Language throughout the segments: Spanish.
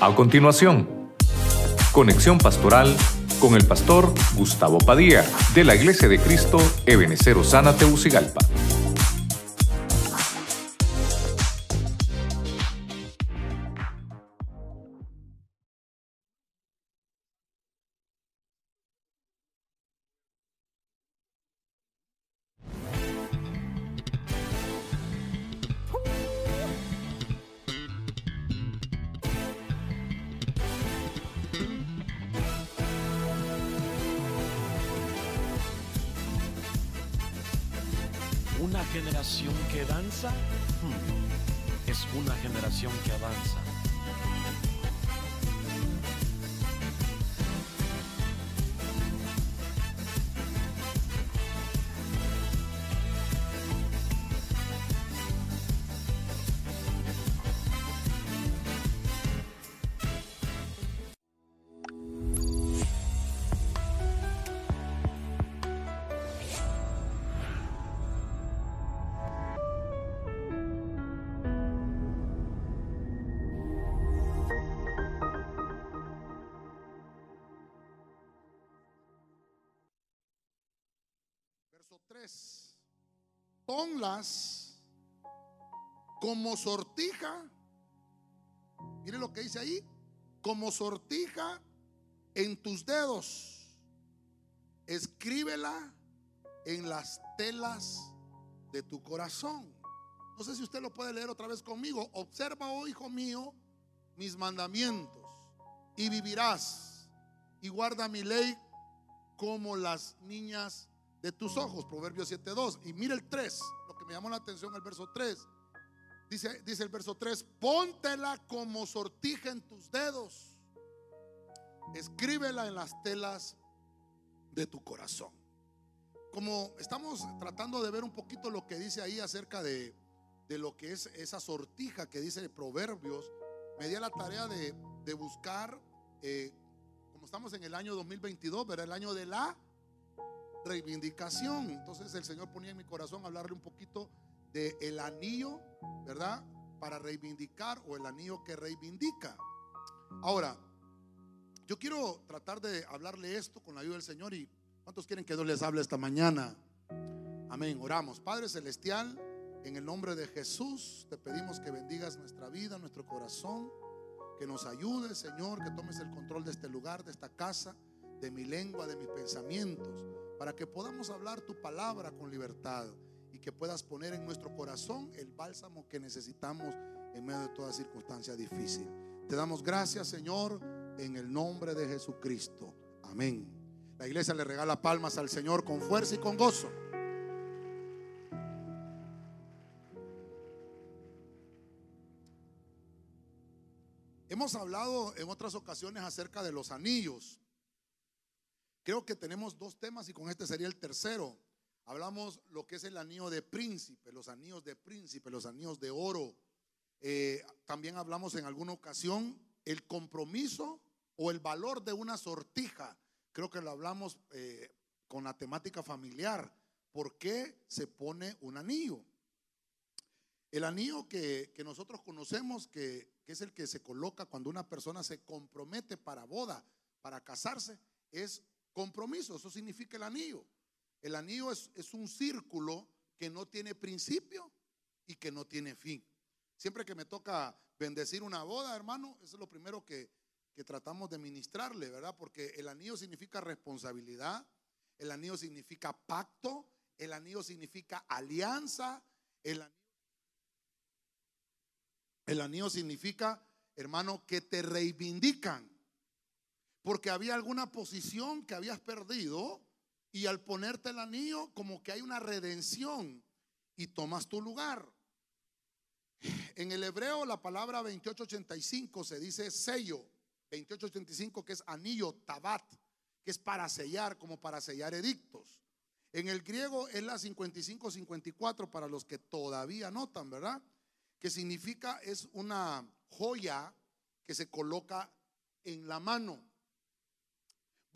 A continuación, conexión pastoral con el pastor Gustavo Padilla de la Iglesia de Cristo Ebenecer Osana Teucigalpa. Como sortija. Mire lo que dice ahí. Como sortija en tus dedos. Escríbela en las telas de tu corazón. No sé si usted lo puede leer otra vez conmigo. Observa, oh hijo mío, mis mandamientos y vivirás. Y guarda mi ley como las niñas de tus ojos, Proverbios 7.2. Y mira el 3, lo que me llamó la atención el verso 3. Dice, dice el verso 3, póntela como sortija en tus dedos. Escríbela en las telas de tu corazón. Como estamos tratando de ver un poquito lo que dice ahí acerca de, de lo que es esa sortija que dice Proverbios, me di la tarea de, de buscar, eh, como estamos en el año 2022, ¿verdad? El año de la reivindicación. Entonces el Señor ponía en mi corazón hablarle un poquito de el anillo, ¿verdad? Para reivindicar o el anillo que reivindica. Ahora, yo quiero tratar de hablarle esto con la ayuda del Señor y ¿cuántos quieren que Dios les hable esta mañana? Amén. Oramos. Padre Celestial, en el nombre de Jesús, te pedimos que bendigas nuestra vida, nuestro corazón, que nos ayudes, Señor, que tomes el control de este lugar, de esta casa, de mi lengua, de mis pensamientos para que podamos hablar tu palabra con libertad y que puedas poner en nuestro corazón el bálsamo que necesitamos en medio de toda circunstancia difícil. Te damos gracias, Señor, en el nombre de Jesucristo. Amén. La iglesia le regala palmas al Señor con fuerza y con gozo. Hemos hablado en otras ocasiones acerca de los anillos. Creo que tenemos dos temas y con este sería el tercero. Hablamos lo que es el anillo de príncipe, los anillos de príncipe, los anillos de oro. Eh, también hablamos en alguna ocasión el compromiso o el valor de una sortija. Creo que lo hablamos eh, con la temática familiar. ¿Por qué se pone un anillo? El anillo que, nosotros conocemos, que, que es el que se coloca cuando una persona se compromete para boda, para casarse, es compromiso. Eso significa el anillo. El anillo es, es, un círculo que no tiene principio y que no tiene fin. Siempre que me toca bendecir una boda, hermano, eso es lo primero que, que tratamos de ministrarle, ¿verdad? Porque el anillo significa responsabilidad, el anillo significa pacto, el anillo significa alianza, el anillo, el anillo significa, hermano, que te reivindican porque había alguna posición que habías perdido y al ponerte el anillo como que hay una redención y tomas tu lugar. En el hebreo la palabra 2885 se dice sello, 2885 que es anillo, tabat, que es para sellar, como para sellar edictos. En el griego es la 5554 para los que todavía notan, ¿verdad? Que significa es una joya que se coloca en la mano.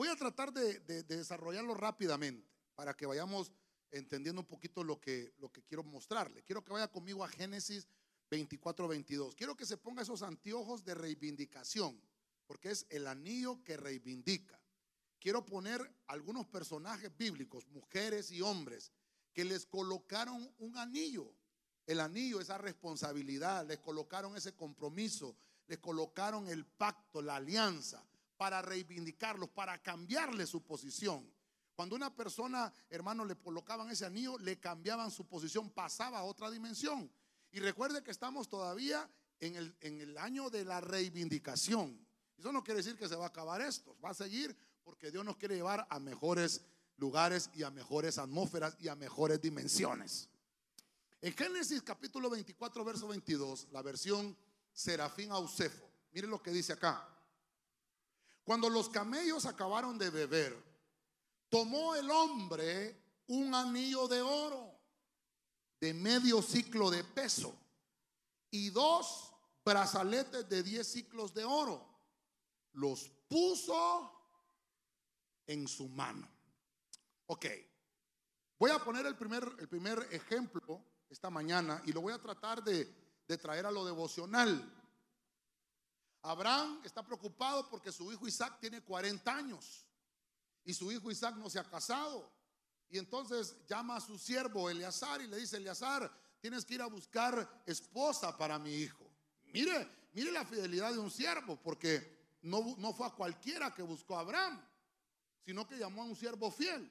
Voy a tratar de, de, de, desarrollarlo rápidamente para que vayamos entendiendo un poquito lo que, lo que quiero mostrarle. Quiero que vaya conmigo a Génesis 24, 22. Quiero que se ponga esos anteojos de reivindicación, porque es el anillo que reivindica. Quiero poner algunos personajes bíblicos, mujeres y hombres, que les colocaron un anillo. El anillo, esa responsabilidad, les colocaron ese compromiso, les colocaron el pacto, la alianza, para reivindicarlos, para cambiarle su posición. Cuando una persona, hermano, le colocaban ese anillo, le cambiaban su posición, pasaba a otra dimensión. Y recuerde que estamos todavía en el, en el año de la reivindicación. Eso no quiere decir que se va a acabar esto, va a seguir porque Dios nos quiere llevar a mejores lugares y a mejores atmósferas y a mejores dimensiones. En Génesis capítulo 24, verso 22, la versión Serafín Ausefo, mire lo que dice acá. Cuando los camellos acabaron de beber, tomó el hombre un anillo de oro de medio ciclo de peso y dos brazaletes de diez ciclos de oro. Los puso en su mano. Ok, voy a poner el primer, el primer ejemplo esta mañana y lo voy a tratar de, de traer a lo devocional. Abraham está preocupado porque su hijo Isaac tiene 40 años y su hijo Isaac no se ha casado. Y entonces llama a su siervo Eleazar y le dice, Eleazar, tienes que ir a buscar esposa para mi hijo. Mire, mire la fidelidad de un siervo, porque no, no fue a cualquiera que buscó a Abraham, sino que llamó a un siervo fiel.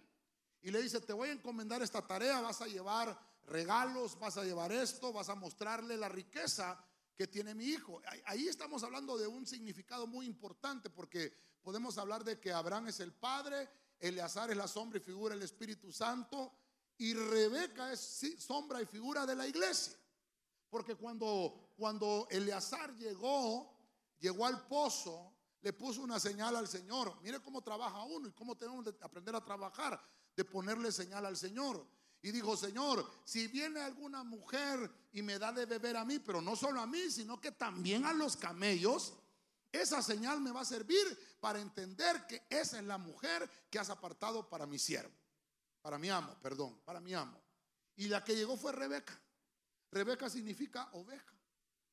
Y le dice, te voy a encomendar esta tarea, vas a llevar regalos, vas a llevar esto, vas a mostrarle la riqueza que tiene mi hijo. Ahí estamos hablando de un significado muy importante porque podemos hablar de que Abraham es el padre, Eleazar es la sombra y figura del Espíritu Santo y Rebeca es sombra y figura de la iglesia. Porque cuando, cuando Eleazar llegó, llegó al pozo, le puso una señal al Señor. Mire cómo trabaja uno y cómo tenemos que aprender a trabajar, de ponerle señal al Señor. Y dijo, Señor, si viene alguna mujer y me da de beber a mí, pero no solo a mí, sino que también a los camellos, esa señal me va a servir para entender que esa es la mujer que has apartado para mi siervo, para mi amo, perdón, para mi amo. Y la que llegó fue Rebeca. Rebeca significa oveja,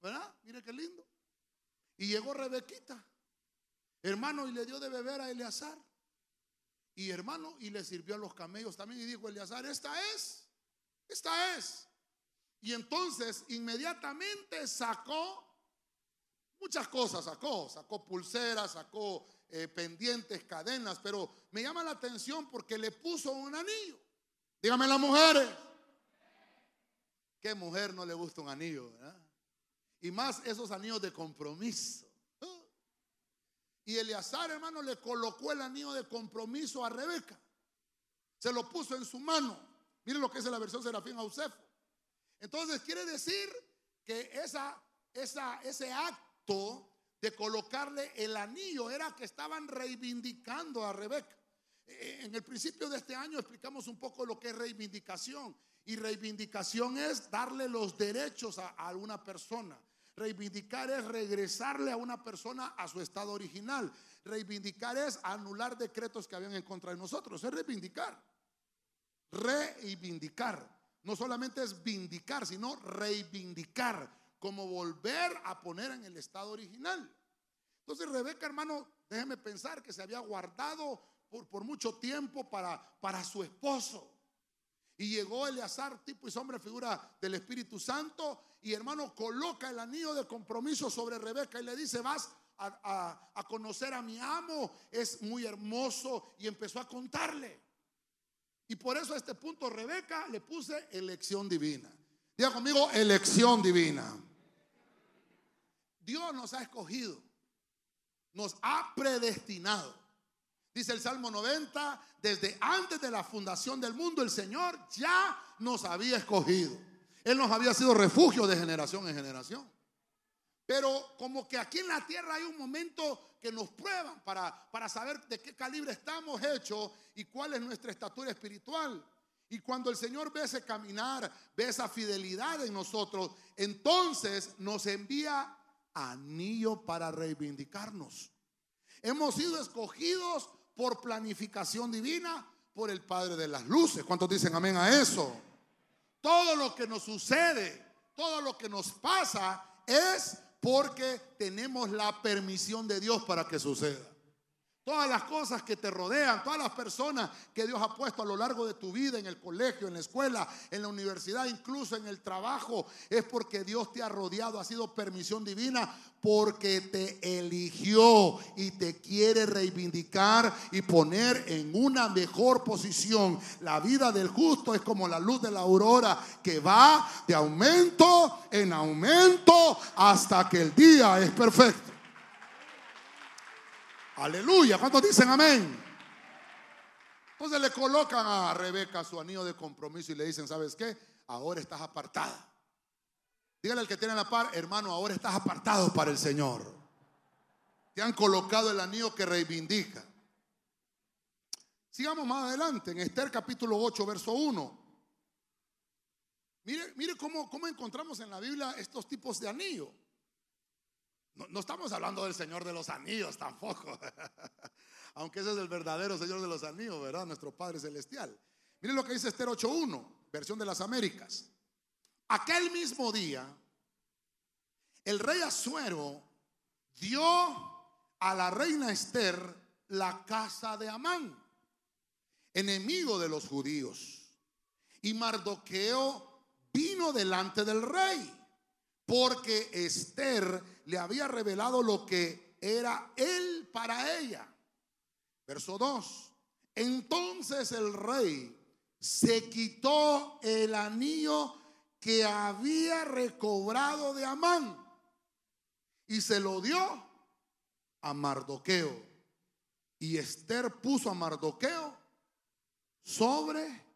¿verdad? Mire qué lindo. Y llegó Rebequita, hermano, y le dio de beber a Eleazar. Y hermano, y le sirvió a los camellos también. Y dijo Eleazar, esta es, esta es. Y entonces inmediatamente sacó muchas cosas, sacó, sacó pulseras, sacó eh, pendientes, cadenas, pero me llama la atención porque le puso un anillo. Dígame las mujeres. ¿Qué mujer no le gusta un anillo? Y más esos anillos de compromiso. Y Eleazar, hermano, le colocó el anillo de compromiso a Rebeca. Se lo puso en su mano. Miren lo que es la versión Serafín Ausefo. Entonces quiere decir que esa, ese acto de colocarle el anillo era que estaban reivindicando a Rebeca. Eh, en el principio de este año explicamos un poco lo que es reivindicación. Y reivindicación es darle los derechos a, a una persona. Reivindicar es regresarle a una persona a su estado original. Reivindicar es anular decretos que habían en contra de nosotros. Es reivindicar. Reivindicar. No solamente es vindicar, sino reivindicar. Como volver a poner en el estado original. Entonces Rebeca, hermano, déjeme pensar que se había guardado por, por mucho tiempo para, para su esposo. Y llegó Eleazar, tipo y sombra, figura del Espíritu Santo. Y hermano, coloca el anillo de compromiso sobre Rebeca y le dice, vas a, conocer a mi amo, es muy hermoso. Y empezó a contarle. Y por eso a este punto Rebeca le puse elección divina. Diga conmigo, elección divina. Dios nos ha escogido, nos ha predestinado. Dice el Salmo 90, desde antes de la fundación del mundo, el Señor ya nos había escogido. Él nos había sido refugio de generación en generación. Pero como que aquí en la tierra hay un momento que nos prueban para, para saber de qué calibre estamos hechos y cuál es nuestra estatura espiritual. Y cuando el Señor ve ese caminar, ve esa fidelidad en nosotros, entonces nos envía anillo para reivindicarnos. Hemos sido escogidos por planificación divina, por el Padre de las Luces. ¿Cuántos dicen amén a eso? Todo lo que nos sucede, todo lo que nos pasa es porque tenemos la permisión de Dios para que suceda. Todas las cosas que te rodean, todas las personas que Dios ha puesto a lo largo de tu vida, en el colegio, en la escuela, en la universidad, incluso en el trabajo, es porque Dios te ha rodeado, ha sido permisión divina, porque te eligió y te quiere reivindicar y poner en una mejor posición. La vida del justo es como la luz de la aurora que va de aumento en aumento hasta que el día es perfecto. Aleluya. ¿Cuántos dicen amén? Entonces le colocan a Rebeca su anillo de compromiso y le dicen, ¿sabes qué? Ahora estás apartada. Dígale al que tiene la par, hermano, ahora estás apartado para el Señor. Te han colocado el anillo que reivindica. Sigamos más adelante en Esther capítulo 8, verso 1. Mire, mire cómo, cómo encontramos en la Biblia estos tipos de anillo. No, estamos hablando del Señor de los Anillos tampoco. Aunque ese es el verdadero Señor de los Anillos, ¿verdad? Nuestro Padre Celestial. Miren lo que dice Esther 8.1, versión de las Américas. Aquel mismo día, el rey Asuero dio a la reina Esther la casa de Amán, enemigo de los judíos. Y Mardoqueo vino delante del rey porque Esther le había revelado lo que era él para ella. Verso 2. Entonces el rey se quitó el anillo que había recobrado de Amán y se lo dio a Mardoqueo. Y Esther puso a Mardoqueo sobre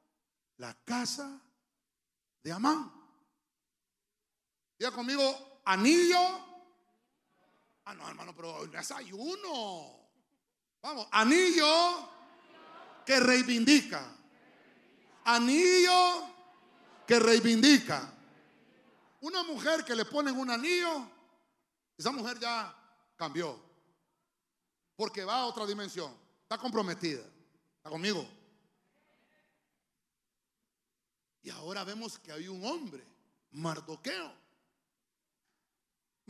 la casa de Amán. Diga conmigo, anillo. Ah, no, hermano, pero no es ayuno. Vamos, anillo que reivindica. Anillo que reivindica. Una mujer que le ponen un anillo, esa mujer ya cambió. Porque va a otra dimensión. Está comprometida. ¿Está conmigo? Y ahora vemos que hay un hombre, Mardoqueo,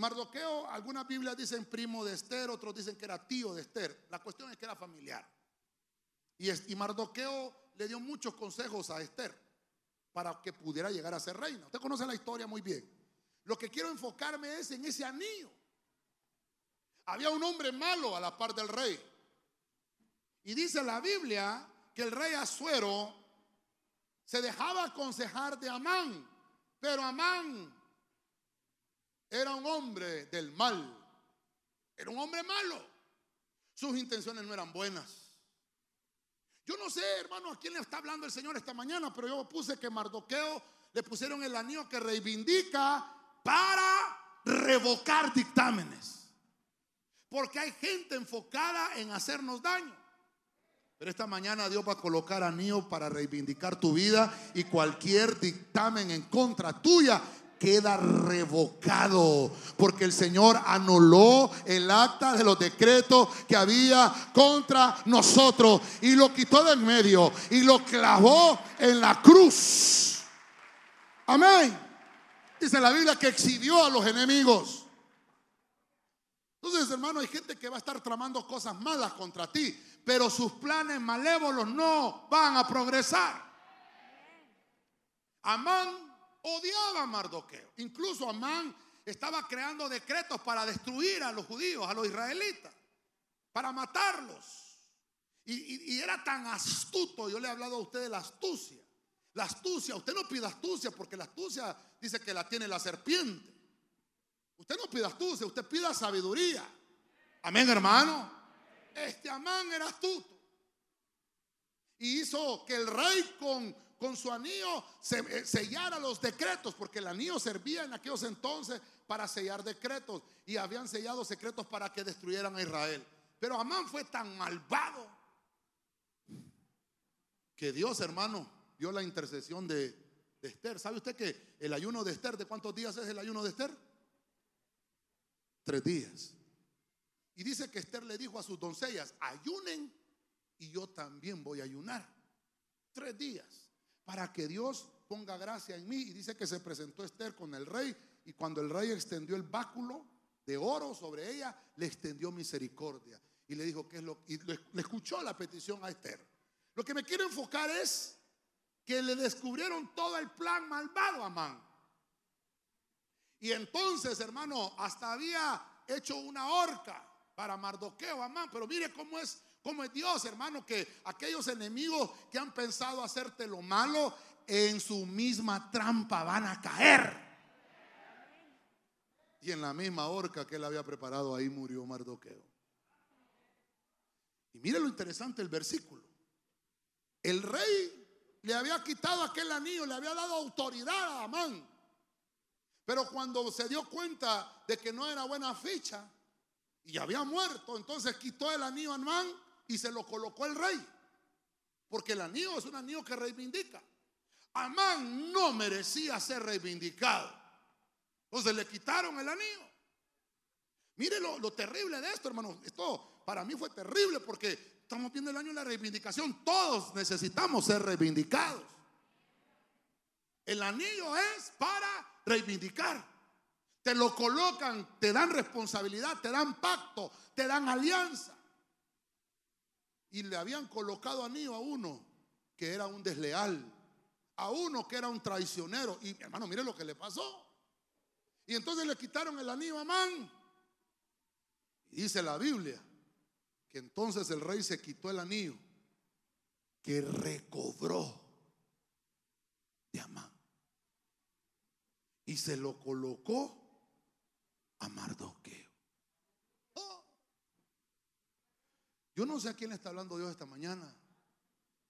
Mardoqueo, algunas Biblias dicen primo de Esther, otros dicen que era tío de Esther. La cuestión es que era familiar. Y, Mardoqueo le dio muchos consejos a Esther para que pudiera llegar a ser reina. Usted conoce la historia muy bien. Lo que quiero enfocarme es en ese anillo. Había un hombre malo a la par del rey. Y dice la Biblia que el rey Azuero se dejaba aconsejar de Amán. Pero Amán era un hombre del mal. Era un hombre malo. Sus intenciones no eran buenas. Yo no sé, hermano, a quién le está hablando el Señor esta mañana, pero yo puse que Mardoqueo le pusieron el anillo que reivindica para revocar dictámenes. Porque hay gente enfocada en hacernos daño. Pero esta mañana Dios va a colocar anillo para reivindicar tu vida y cualquier dictamen en contra tuya queda revocado, porque el Señor anuló el acta de los decretos que había contra nosotros y lo quitó del medio y lo clavó en la cruz. Amén. Dice la Biblia que exhibió a los enemigos. Entonces, hermano, hay gente que va a estar tramando cosas malas contra ti, pero sus planes malévolos no van a progresar. Amán odiaba a Mardoqueo. Incluso Amán estaba creando decretos para destruir a los judíos, a los israelitas, para matarlos. Y, era tan astuto, yo le he hablado a usted de la astucia. La astucia, usted no pida astucia porque la astucia dice que la tiene la serpiente. Usted no pida astucia, usted pida sabiduría. Amén, hermano. Este Amán era astuto. Y hizo que el rey con con su anillo eh, sellara los decretos, porque el anillo servía en aquellos entonces para sellar decretos y habían sellado secretos para que destruyeran a Israel. Pero Amán fue tan malvado que Dios, hermano, dio la intercesión de, Esther. ¿Sabe usted que el ayuno de Esther, de cuántos días es el ayuno de Esther? Tres días. Y dice que Esther le dijo a sus doncellas, ayunen y yo también voy a ayunar. Tres días para que Dios ponga gracia en mí. Y dice que se presentó Esther con el rey y cuando el rey extendió el báculo de oro sobre ella, le extendió misericordia. Y le dijo, ¿qué es lo? Y le escuchó la petición a Esther. Lo que me quiero enfocar es que le descubrieron todo el plan malvado a Amán. Y entonces, hermano, hasta había hecho una horca para Mardoqueo, Amán. Pero mire cómo es, cómo es Dios, hermano, que aquellos enemigos que han pensado hacerte lo malo, en su misma trampa van a caer. Y en la misma horca que él había preparado, ahí murió Mardoqueo. Y mire lo interesante el versículo. El rey le había quitado aquel anillo, le había dado autoridad a Amán. Pero cuando se dio cuenta de que no era buena ficha y había muerto, entonces quitó el anillo a Amán y se lo colocó el rey. Porque el anillo es un anillo que reivindica. Amán no merecía ser reivindicado. Entonces le quitaron el anillo. Mire lo, lo terrible de esto, hermano. Esto para mí fue terrible porque Estamos viendo el año de la reivindicación. Todos necesitamos ser reivindicados. El anillo es para reivindicar. Te lo colocan, te dan responsabilidad, te dan pacto, te dan alianza. Y le habían colocado anillo a uno que era un desleal, a uno que era un traicionero. Y hermano, mire lo que le pasó. Y entonces le quitaron el anillo a Man. Y dice la Biblia que entonces el rey se quitó el anillo que recobró de Amán y se lo colocó a Mardoqueo. Oh. Yo no sé a quién le está hablando Dios esta mañana,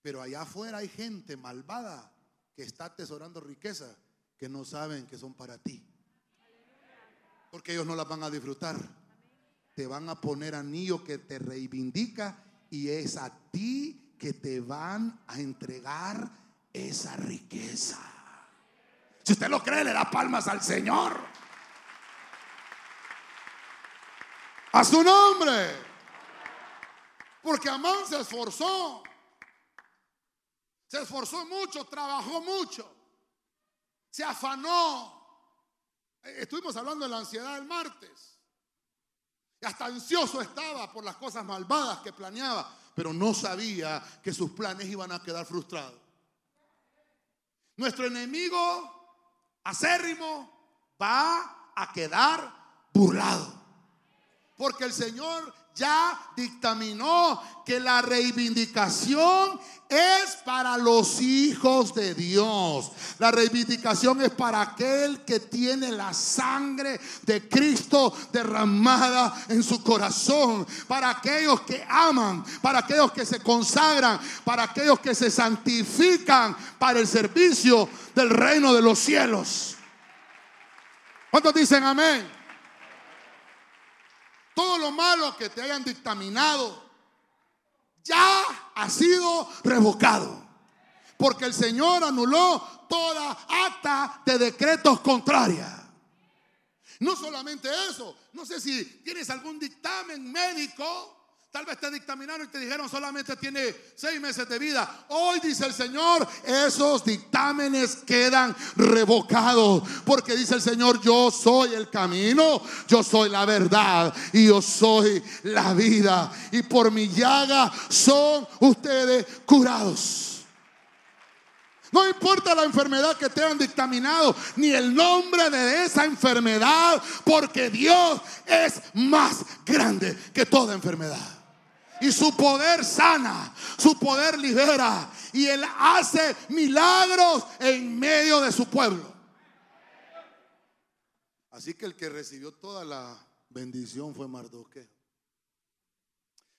pero allá afuera hay gente malvada que está atesorando riqueza que no saben que son para ti. Porque ellos no las van a disfrutar te van a poner anillo que te reivindica y es a ti que te van a entregar esa riqueza. Si usted lo cree, le da palmas al Señor. A su nombre. Porque Amán se esforzó. Se esforzó mucho, trabajó mucho. Se afanó. Estuvimos hablando de la ansiedad el martes. Hasta ansioso estaba por las cosas malvadas que planeaba, pero no sabía que sus planes iban a quedar frustrados. Nuestro enemigo acérrimo va a quedar burlado. Porque el Señor ya dictaminó que la reivindicación es para los hijos de Dios. La reivindicación es para aquel que tiene la sangre de Cristo derramada en su corazón. Para aquellos que aman, para aquellos que se consagran, para aquellos que se santifican para el servicio del reino de los cielos. ¿Cuántos dicen amén? Todo lo malo que te hayan dictaminado ya ha sido revocado. Porque el Señor anuló toda acta de decretos contraria. No solamente eso, no sé si tienes algún dictamen médico Tal vez te dictaminaron y te dijeron solamente tiene seis meses de vida. Hoy dice el Señor, esos dictámenes quedan revocados. Porque dice el Señor, yo soy el camino, yo soy la verdad y yo soy la vida. Y por mi llaga son ustedes curados. No importa la enfermedad que te han dictaminado, ni el nombre de esa enfermedad, porque Dios es más grande que toda enfermedad. Y su poder sana, su poder libera. Y Él hace milagros en medio de su pueblo. Así que el que recibió toda la bendición fue Mardoqueo.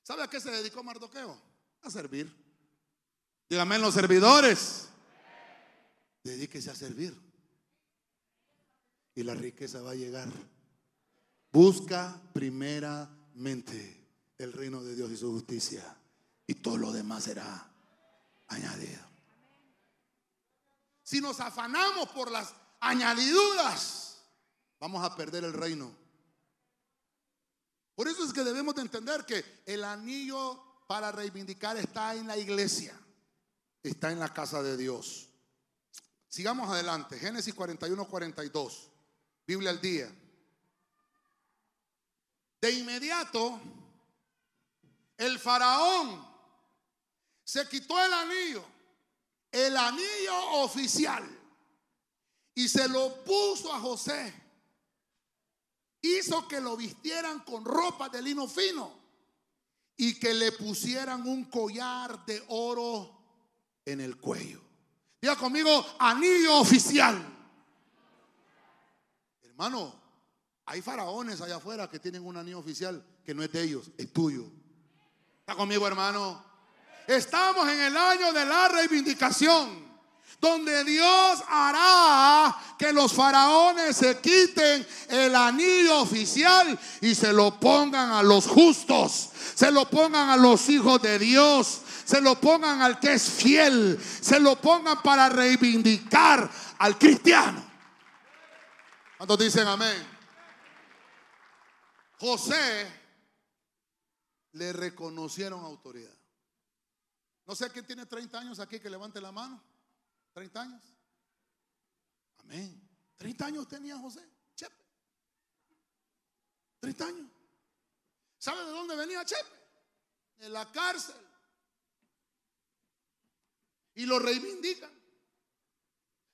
¿Sabe a qué se dedicó Mardoqueo? A servir. Dígame los servidores. Dedíquese a servir. Y la riqueza va a llegar. Busca primeramente el reino de Dios y su justicia. Y todo lo demás será añadido. Si nos afanamos por las añadiduras, vamos a perder el reino. Por eso es que debemos de entender que el anillo para reivindicar está en la iglesia, está en la casa de Dios. Sigamos adelante. Génesis 41, 42. Biblia al día. De inmediato, el faraón se quitó el anillo, el anillo oficial, y se lo puso a José. Hizo que lo vistieran con ropa de lino fino y que le pusieran un collar de oro en el cuello. Diga conmigo, anillo oficial. Hermano, hay faraones allá afuera que tienen un anillo oficial que no es de ellos, es tuyo. ¿Está conmigo, hermano? Estamos en el año de la reivindicación, donde Dios hará que los faraones se quiten el anillo oficial y se lo pongan a los justos, se lo pongan a los hijos de Dios, se lo pongan al que es fiel, se lo pongan para reivindicar al cristiano. ¿Cuántos dicen amén? José le reconocieron autoridad. No sé quién tiene 30 años aquí que levante la mano. 30 años. Amén. 30 años tenía José. Chepe. 30 años. ¿Sabe de dónde venía Chepe? De la cárcel. Y lo reivindican.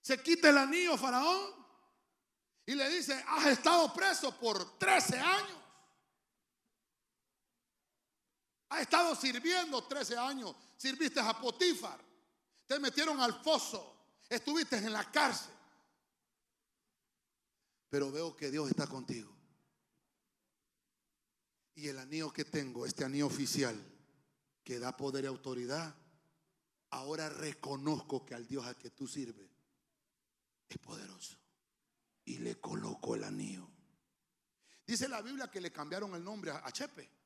Se quita el anillo faraón y le dice, has estado preso por 13 años. Has estado sirviendo 13 años. Sirviste a Potifar. Te metieron al foso. Estuviste en la cárcel. Pero veo que Dios está contigo. Y el anillo que tengo, este anillo oficial, que da poder y autoridad, ahora reconozco que al Dios al que tú sirves es poderoso. Y le coloco el anillo. Dice la Biblia que le cambiaron el nombre a Chepe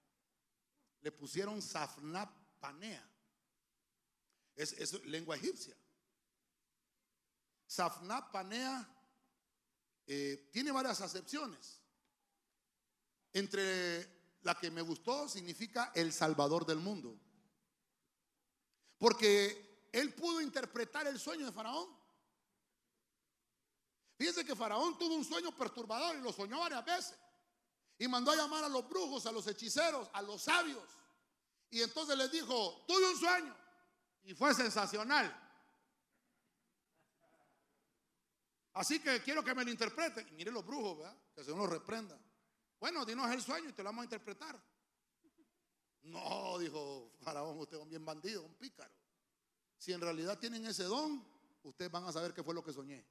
le pusieron Safnap Panea. Es, lengua egipcia. Safnap Panea eh, tiene varias acepciones. Entre la que me gustó significa el Salvador del mundo. Porque él pudo interpretar el sueño de Faraón. Fíjense que Faraón tuvo un sueño perturbador y lo soñó varias veces. Y mandó a llamar a los brujos, a los hechiceros, a los sabios. Y entonces les dijo, tuve un sueño. Y fue sensacional. Así que quiero que me lo interprete. Y mire los brujos, ¿verdad? Que se lo reprenda. Bueno, dinos el sueño y te lo vamos a interpretar. No, dijo Faraón, usted es un bien bandido, un pícaro. Si en realidad tienen ese don, ustedes van a saber qué fue lo que soñé.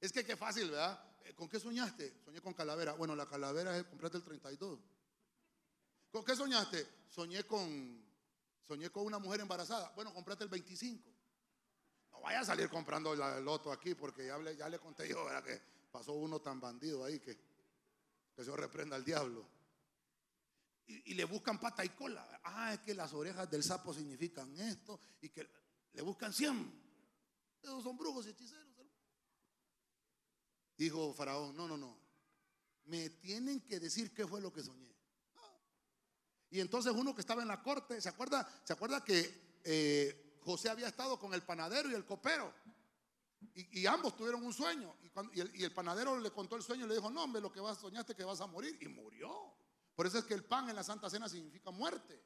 Es que qué fácil, ¿verdad? Eh, ¿Con qué soñaste? Soñé con calavera. Bueno, la calavera es comprarte el 32. ¿Con qué soñaste? Soñé con, soñé con una mujer embarazada. Bueno, comprate el 25. No vaya a salir comprando el loto aquí porque ya le, ya le conté yo, ¿verdad? Que pasó uno tan bandido ahí que, que se reprenda al diablo. Y, le buscan pata y cola. Ah, es que las orejas del sapo significan esto y que le buscan 100. Esos son brujos y hechiceros. Dijo Faraón, no, no, no. Me tienen que decir qué fue lo que soñé. Y entonces uno que estaba en la corte, ¿se acuerda? ¿Se acuerda que eh, José había estado con el panadero y el copero? Y, ambos tuvieron un sueño. Y, el, panadero le contó el sueño y le dijo, no, hombre, lo que vas, soñaste que vas a morir. Y murió. Por eso es que el pan en la Santa Cena significa muerte.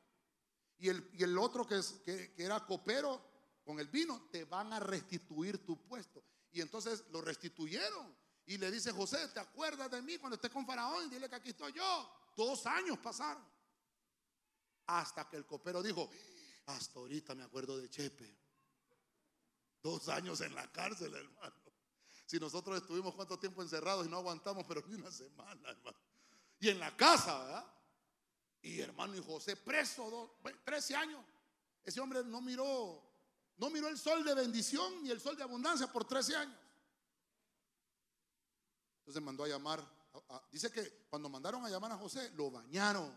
Y el, y el otro que, es, que era copero con el vino, te van a restituir tu puesto. Y entonces lo restituyeron. Y le dice José, ¿te acuerdas de mí cuando estés con Faraón? Dile que aquí estoy yo. Dos años pasaron. Hasta que el copero dijo, hasta ahorita me acuerdo de Chepe. Dos años en la cárcel, hermano. Si nosotros estuvimos cuánto tiempo encerrados y no aguantamos, pero ni una semana, hermano. Y en la casa, ¿verdad? Y hermano y José preso, dos, 13 años. Ese hombre no miró, no miró el sol de bendición ni el sol de abundancia por 13 años. Entonces mandó a llamar, dice que cuando mandaron a llamar a José, lo bañaron,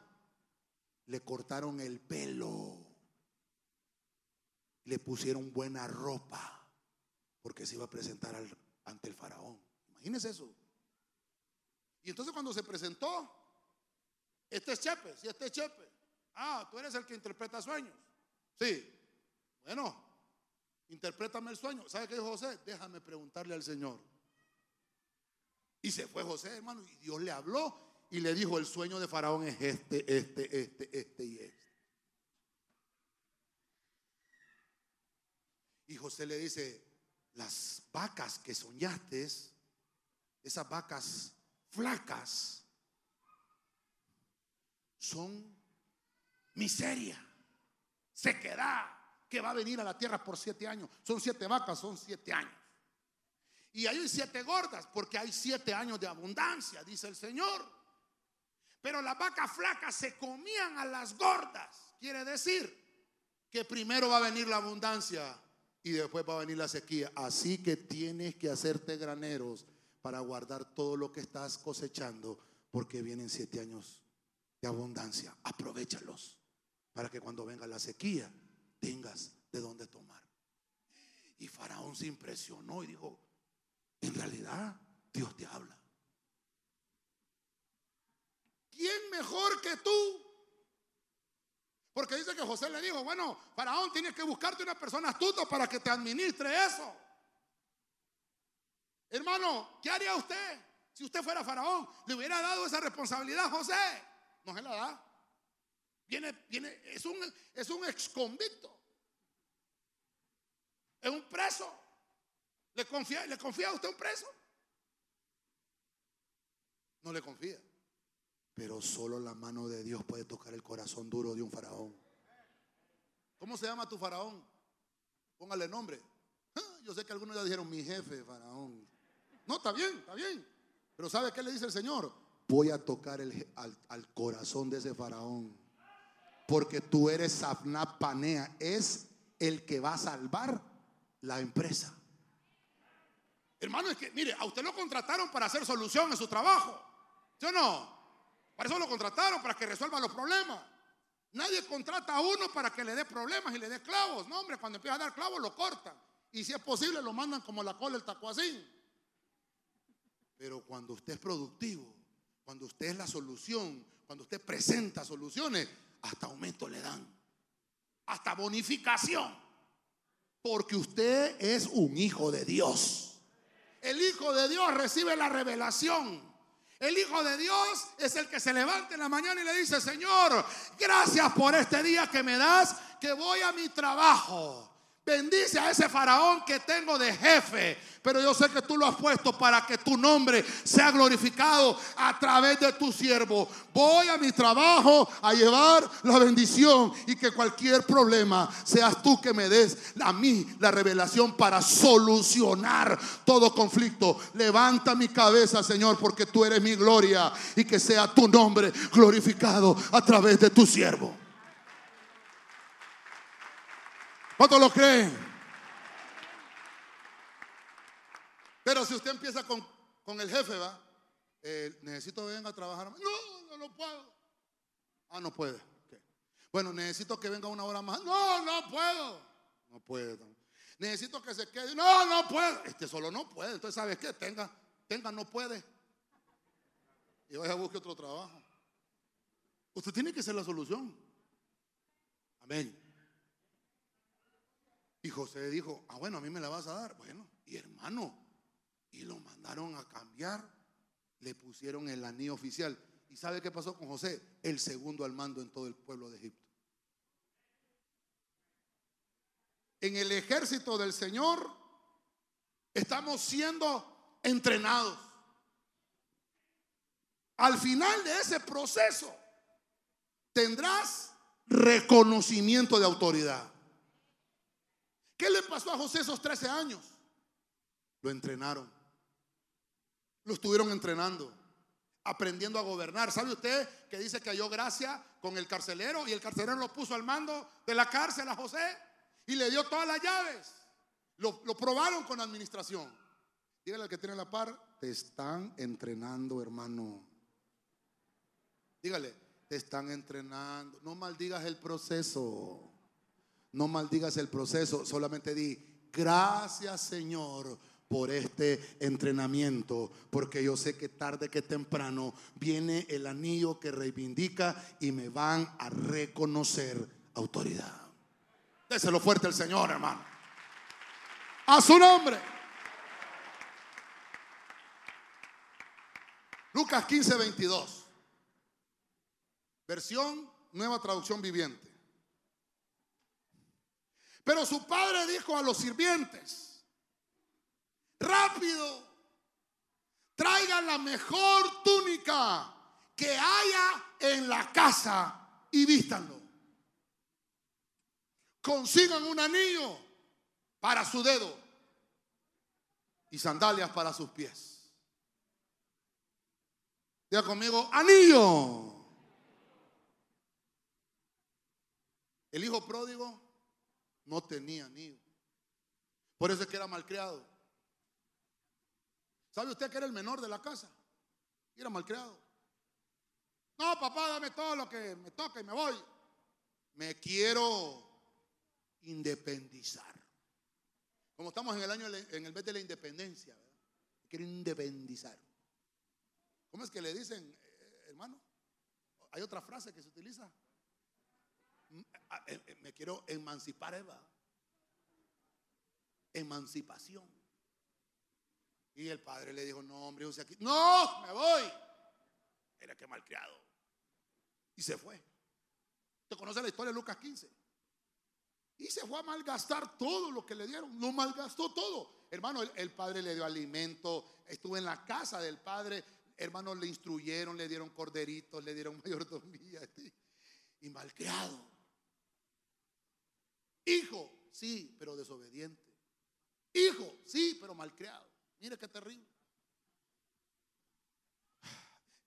le cortaron el pelo, le pusieron buena ropa, porque se iba a presentar ante el faraón. Imagínense eso. Y entonces cuando se presentó, este es Chepe, si este es Chepe. Ah, tú eres el que interpreta sueños. Sí. Bueno, interprétame el sueño. ¿Sabe qué dijo José? Déjame preguntarle al Señor. Y se fue José, hermano, y Dios le habló y le dijo, el sueño de Faraón es este, este, este, este y este. Y José le dice, las vacas que soñaste, esas vacas flacas, son miseria, sequedad, que va a venir a la tierra por siete años. Son siete vacas, son siete años. Y hay siete gordas, porque hay siete años de abundancia, dice el Señor. Pero las vacas flacas se comían a las gordas. Quiere decir que primero va a venir la abundancia y después va a venir la sequía. Así que tienes que hacerte graneros para guardar todo lo que estás cosechando, porque vienen siete años de abundancia. Aprovechalos para que cuando venga la sequía tengas de dónde tomar. Y Faraón se impresionó y dijo, en realidad Dios te habla. ¿Quién mejor que tú? Porque dice que José le dijo, bueno, Faraón, tienes que buscarte una persona astuta para que te administre eso. Hermano, ¿qué haría usted si usted fuera Faraón? ¿Le hubiera dado esa responsabilidad a José? No se la da. Viene, viene, es un, es un ex convicto. Es un preso. ¿Le confía, ¿Le confía a usted un preso? No le confía. Pero solo la mano de Dios puede tocar el corazón duro de un faraón. ¿Cómo se llama tu faraón? Póngale nombre. Ah, yo sé que algunos ya dijeron mi jefe, faraón. No, está bien, está bien. Pero ¿sabe qué le dice el Señor? Voy a tocar el, al, al, corazón de ese faraón. Porque tú eres Safná Panea. Es el que va a salvar la empresa. Hermano, es que, mire, a usted lo contrataron para hacer solución en su trabajo. ¿Sí o no? Para eso lo contrataron, para que resuelva los problemas. Nadie contrata a uno para que le dé problemas y le dé clavos. No, hombre, cuando empieza a dar clavos lo cortan. Y si es posible, lo mandan como la cola el así. Pero cuando usted es productivo, cuando usted es la solución, cuando usted presenta soluciones, hasta aumento le dan. Hasta bonificación. Porque usted es un hijo de Dios. El hijo de Dios recibe la revelación. El Hijo de Dios es el que se levanta en la mañana y le dice, Señor, gracias por este día que me das, que voy a mi trabajo. Bendice a ese faraón que tengo de jefe. Pero yo sé que tú lo has puesto para que tu nombre sea glorificado a través de tu siervo. Voy a mi trabajo a llevar la bendición y que cualquier problema seas tú que me des a mí la revelación para solucionar todo conflicto. Levanta mi cabeza, Señor, porque tú eres mi gloria y que sea tu nombre glorificado a través de tu siervo. ¿Cuántos lo creen? Pero si usted empieza con, con el jefe, ¿va? Eh, necesito que venga a trabajar. No, no, no puedo. Ah, no puede. Bueno, necesito que venga una hora más. No, no puedo. No puede. Necesito que se quede. No, no puedo. Este solo no puede. Entonces, ¿sabes qué? Tenga, tenga, no puede. Y vaya a buscar otro trabajo. Usted tiene que ser la solución. Amén. Y José dijo, ah, bueno, a mí me la vas a dar. Bueno, y hermano, y lo mandaron a cambiar, le pusieron el anillo oficial. ¿Y sabe qué pasó con José? El segundo al mando en todo el pueblo de Egipto. En el ejército del Señor estamos siendo entrenados. Al final de ese proceso tendrás reconocimiento de autoridad. ¿Qué le pasó a José esos 13 años? Lo entrenaron. Lo estuvieron entrenando, aprendiendo a gobernar. ¿Sabe usted que dice que halló gracia con el carcelero y el carcelero lo puso al mando de la cárcel a José y le dio todas las llaves? Lo, probaron con administración. Dígale al que tiene la par, te están entrenando, hermano. Dígale, te están entrenando. No maldigas el proceso. No maldigas el proceso, solamente di, gracias Señor por este entrenamiento, porque yo sé que tarde que temprano viene el anillo que reivindica y me van a reconocer autoridad. Déselo fuerte al Señor, hermano. a su nombre. Lucas 15, 22. Versión nueva traducción viviente. Pero su padre dijo a los sirvientes, rápido, traigan la mejor túnica que haya en la casa y vístanlo. Consigan un anillo para su dedo y sandalias para sus pies. Diga conmigo, anillo. El hijo pródigo no tenía anillo. Por eso es que era malcriado. ¿Sabe usted que era el menor de la casa? Y era malcriado. No, papá, dame todo lo que me toca y me voy. Me quiero independizar. Como estamos en el año en el mes de la independencia. Me quiero independizar. ¿Cómo es que le dicen, eh, hermano? Hay otra frase que se utiliza. Eh, eh, me quiero emancipar, Eva. Emancipación. Y el padre le dijo, no, hombre, aquí. No, me voy. Era que malcriado. Y se fue. ¿Te conoce la historia de Lucas 15? Y se fue a malgastar todo lo que le dieron. Lo malgastó todo. Hermano, el, padre le dio alimento. Estuvo en la casa del padre. Hermanos le instruyeron, le dieron corderitos, le dieron mayordomía. Y malcriado. Hijo, sí, pero desobediente. Hijo, sí, pero malcriado. Mire qué terrible.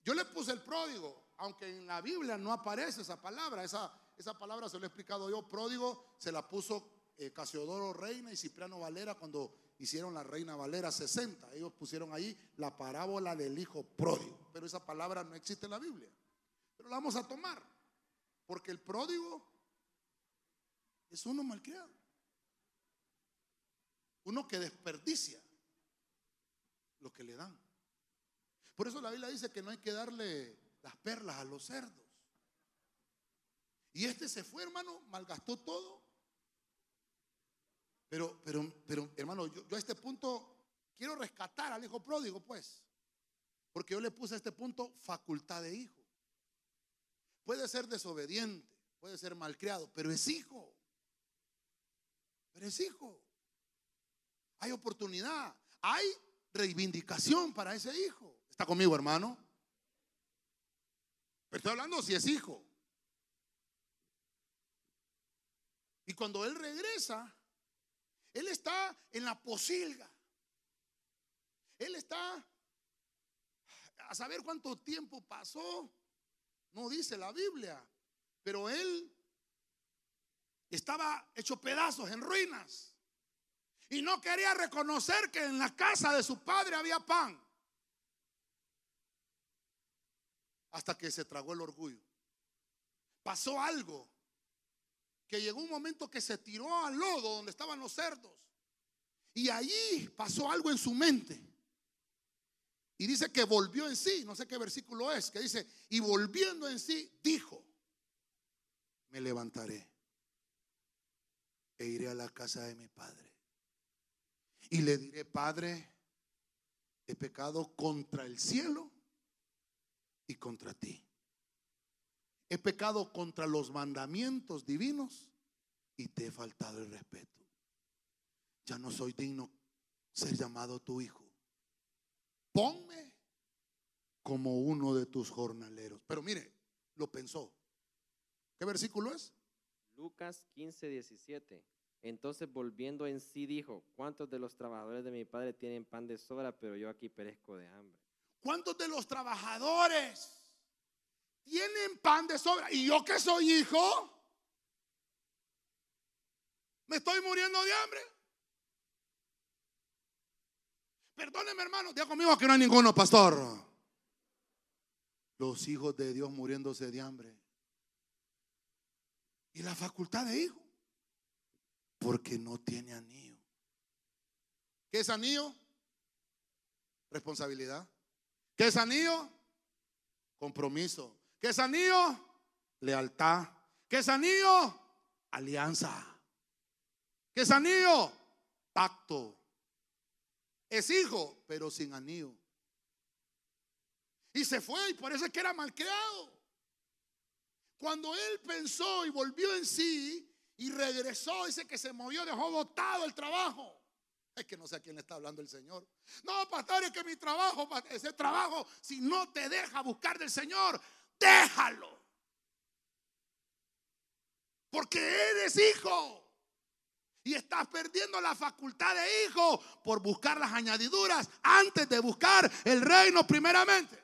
Yo le puse el pródigo, aunque en la Biblia no aparece esa palabra. Esa, esa palabra se lo he explicado yo. Pródigo se la puso eh, Casiodoro Reina y Cipriano Valera cuando hicieron la Reina Valera 60. Ellos pusieron ahí la parábola del hijo pródigo. Pero esa palabra no existe en la Biblia. Pero la vamos a tomar. Porque el pródigo es uno malcriado. Uno que desperdicia lo que le dan. Por eso la Biblia dice que no hay que darle las perlas a los cerdos. Y este se fue, hermano, malgastó todo. Pero, pero, pero, hermano, yo, yo a este punto quiero rescatar al hijo pródigo, pues. Porque yo le puse a este punto facultad de hijo. Puede ser desobediente, puede ser malcriado, pero es hijo. Pero es hijo. Hay oportunidad. Hay reivindicación para ese hijo. ¿Está conmigo, hermano? Pero estoy hablando si es hijo. Y cuando él regresa, él está en la posilga. Él está a saber cuánto tiempo pasó. No dice la Biblia, pero él estaba hecho pedazos, en ruinas. Y no quería reconocer que en la casa de su padre había pan. Hasta que se tragó el orgullo. Pasó algo. Que llegó un momento que se tiró al lodo donde estaban los cerdos. Y allí pasó algo en su mente. Y dice que volvió en sí, no sé qué versículo es, que dice, y volviendo en sí, dijo, me levantaré e iré a la casa de mi padre. Y le diré, Padre, he pecado contra el cielo y contra ti. He pecado contra los mandamientos divinos y te he faltado el respeto. Ya no soy digno ser llamado tu hijo. Ponme como uno de tus jornaleros. Pero mire, lo pensó. ¿Qué versículo es? Lucas 15, 17. Entonces volviendo en sí dijo, ¿cuántos de los trabajadores de mi padre tienen pan de sobra, pero yo aquí perezco de hambre? ¿Cuántos de los trabajadores tienen pan de sobra? ¿Y yo que soy hijo? ¿Me estoy muriendo de hambre? Perdóneme hermano, diga conmigo que no hay ninguno, pastor. Los hijos de Dios muriéndose de hambre. Y la facultad de hijo. Porque no tiene anillo. ¿Qué es anillo? Responsabilidad. ¿Qué es anillo? Compromiso. ¿Qué es anillo? Lealtad. ¿Qué es anillo? Alianza. ¿Qué es anillo? pacto. Es hijo, pero sin anillo. Y se fue y por eso es que era malcriado. Cuando él pensó y volvió en sí y regresó, dice que se movió, dejó botado el trabajo. Es que no sé a quién le está hablando el Señor. No, pastor, es que mi trabajo, ese trabajo, si no te deja buscar del Señor, déjalo. Porque eres hijo. Y estás perdiendo la facultad de hijo por buscar las añadiduras antes de buscar el reino primeramente.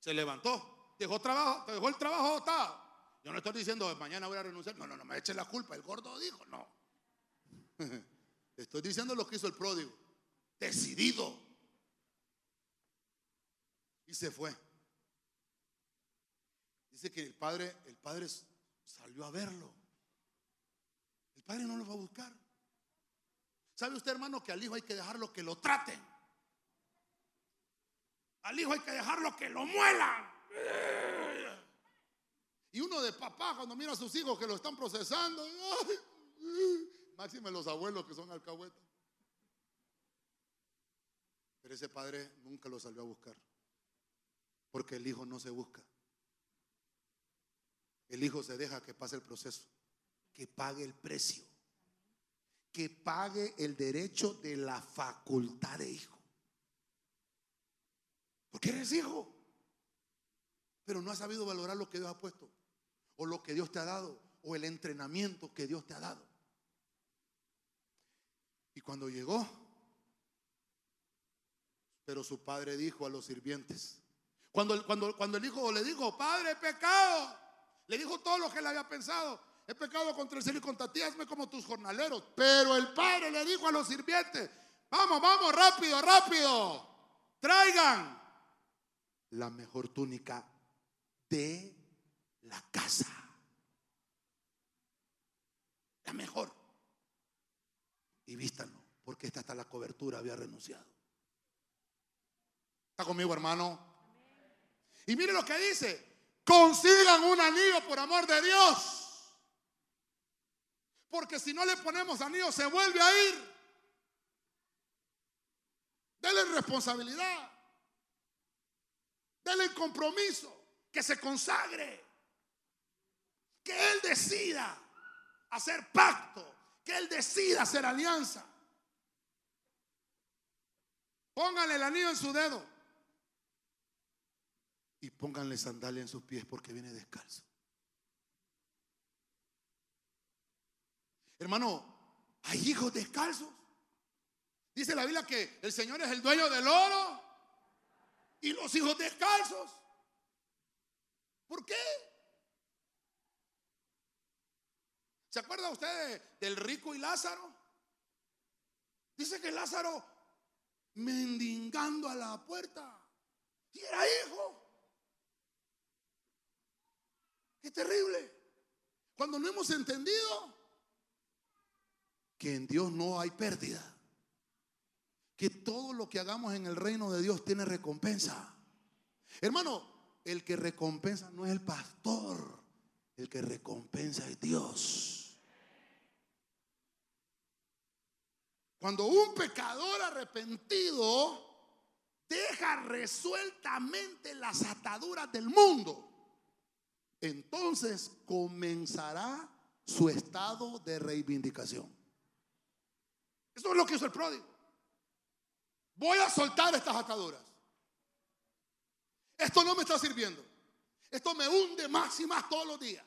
Se levantó, dejó trabajo, dejó el trabajo botado. Yo no estoy diciendo mañana voy a renunciar. No, no, no me eche la culpa. El gordo dijo, no. Estoy diciendo lo que hizo el pródigo. Decidido. Y se fue. Dice que el padre, el padre salió a verlo. El padre no lo va a buscar. ¿Sabe usted, hermano, que al hijo hay que dejarlo que lo traten? Al hijo hay que dejarlo que lo muelan. Y uno de papá cuando mira a sus hijos que lo están procesando, máxime los abuelos que son alcahuetas. Pero ese padre nunca lo salió a buscar. Porque el hijo no se busca. El hijo se deja que pase el proceso, que pague el precio, que pague el derecho de la facultad de hijo. Porque eres hijo, pero no has sabido valorar lo que Dios ha puesto o lo que Dios te ha dado, o el entrenamiento que Dios te ha dado. Y cuando llegó, pero su padre dijo a los sirvientes, cuando, cuando, cuando el hijo le dijo, padre, pecado, le dijo todo lo que le había pensado, he pecado contra el cielo y contra ti, hazme como tus jornaleros. Pero el padre le dijo a los sirvientes, vamos, vamos, rápido, rápido, traigan la mejor túnica de la casa. La mejor. Y vístanlo, porque esta está la cobertura, había renunciado. ¿Está conmigo, hermano? Y mire lo que dice. Consigan un anillo por amor de Dios. Porque si no le ponemos anillo, se vuelve a ir. Dele responsabilidad. Dele compromiso. Que se consagre que Él decida hacer pacto, que Él decida hacer alianza. Pónganle el anillo en su dedo y pónganle sandalia en sus pies porque viene descalzo. Hermano, hay hijos descalzos. Dice la Biblia que el Señor es el dueño del oro y los hijos descalzos. ¿Por qué? ¿Se acuerda usted del rico y Lázaro? Dice que Lázaro mendigando a la puerta y era hijo. Qué terrible. Cuando no hemos entendido que en Dios no hay pérdida. Que todo lo que hagamos en el reino de Dios tiene recompensa. Hermano, el que recompensa no es el pastor. El que recompensa es Dios. Cuando un pecador arrepentido deja resueltamente las ataduras del mundo, entonces comenzará su estado de reivindicación. Eso es lo que hizo el pródigo. Voy a soltar estas ataduras. Esto no me está sirviendo. Esto me hunde más y más todos los días.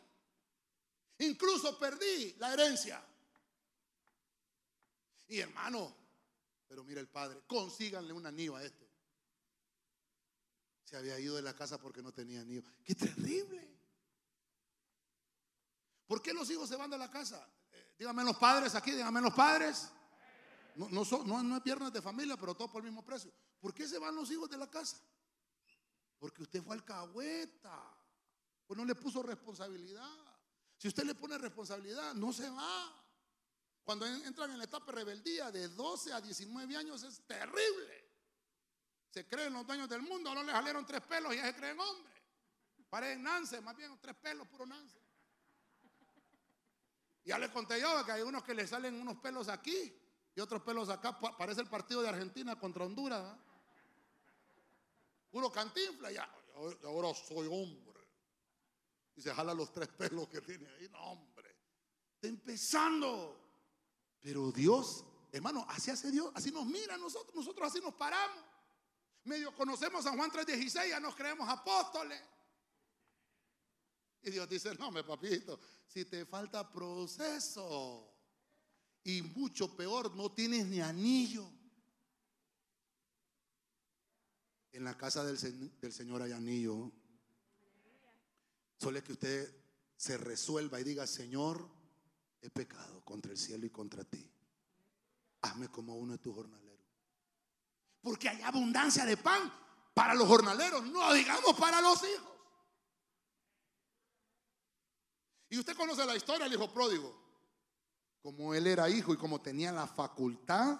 Incluso perdí la herencia. Y hermano, pero mira el padre, consíganle un anillo a este. Se había ido de la casa porque no tenía anillo. ¡Qué terrible! ¿Por qué los hijos se van de la casa? Eh, díganme los padres aquí, díganme los padres. No, no, no, es viernes de familia, pero todo por el mismo precio. ¿Por qué se van los hijos de la casa? Porque usted fue alcahueta. Pues no le puso responsabilidad. Si usted le pone responsabilidad, no se va. Cuando entran en la etapa de rebeldía de 12 a 19 años es terrible. Se creen los dueños del mundo, no les salieron tres pelos y ya se creen hombres. Parecen Nance, más bien tres pelos, puro Nance. Ya le conté yo que hay unos que le salen unos pelos aquí y otros pelos acá. Pa- Parece el partido de Argentina contra Honduras. ¿verdad? Puro cantinfla, ya. Ahora soy hombre. Y se jala los tres pelos que tiene ahí. No, hombre. Está empezando. Pero Dios, hermano, así hace Dios. Así nos mira a nosotros. Nosotros así nos paramos. Medio conocemos a Juan 3.16, ya nos creemos apóstoles. Y Dios dice, no, me papito, si te falta proceso y mucho peor, no tienes ni anillo. En la casa del, del Señor hay anillo. Solo es que usted se resuelva y diga, Señor, he pecado contra el cielo y contra ti. Hazme como uno de tus jornaleros. Porque hay abundancia de pan para los jornaleros, no digamos para los hijos. Y usted conoce la historia del hijo pródigo. Como él era hijo y como tenía la facultad,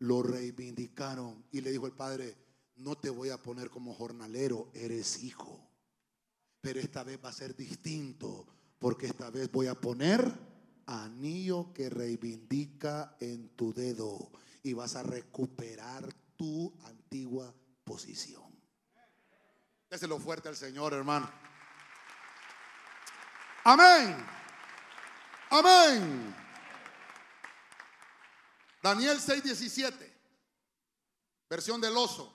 lo reivindicaron. Y le dijo el padre, no te voy a poner como jornalero, eres hijo. Pero esta vez va a ser distinto, porque esta vez voy a poner anillo que reivindica en tu dedo y vas a recuperar tu antigua posición. Déselo fuerte al Señor, hermano. Amén. Amén. Daniel 6:17, versión del oso.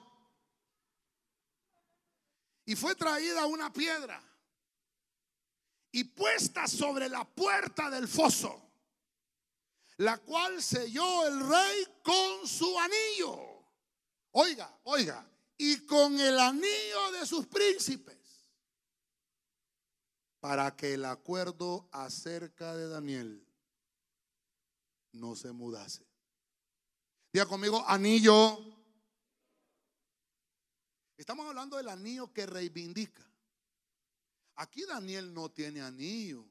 Y fue traída una piedra y puesta sobre la puerta del foso, la cual selló el rey con su anillo. Oiga, oiga, y con el anillo de sus príncipes, para que el acuerdo acerca de Daniel no se mudase. Diga conmigo, anillo. Estamos hablando del anillo que reivindica. Aquí Daniel no tiene anillo,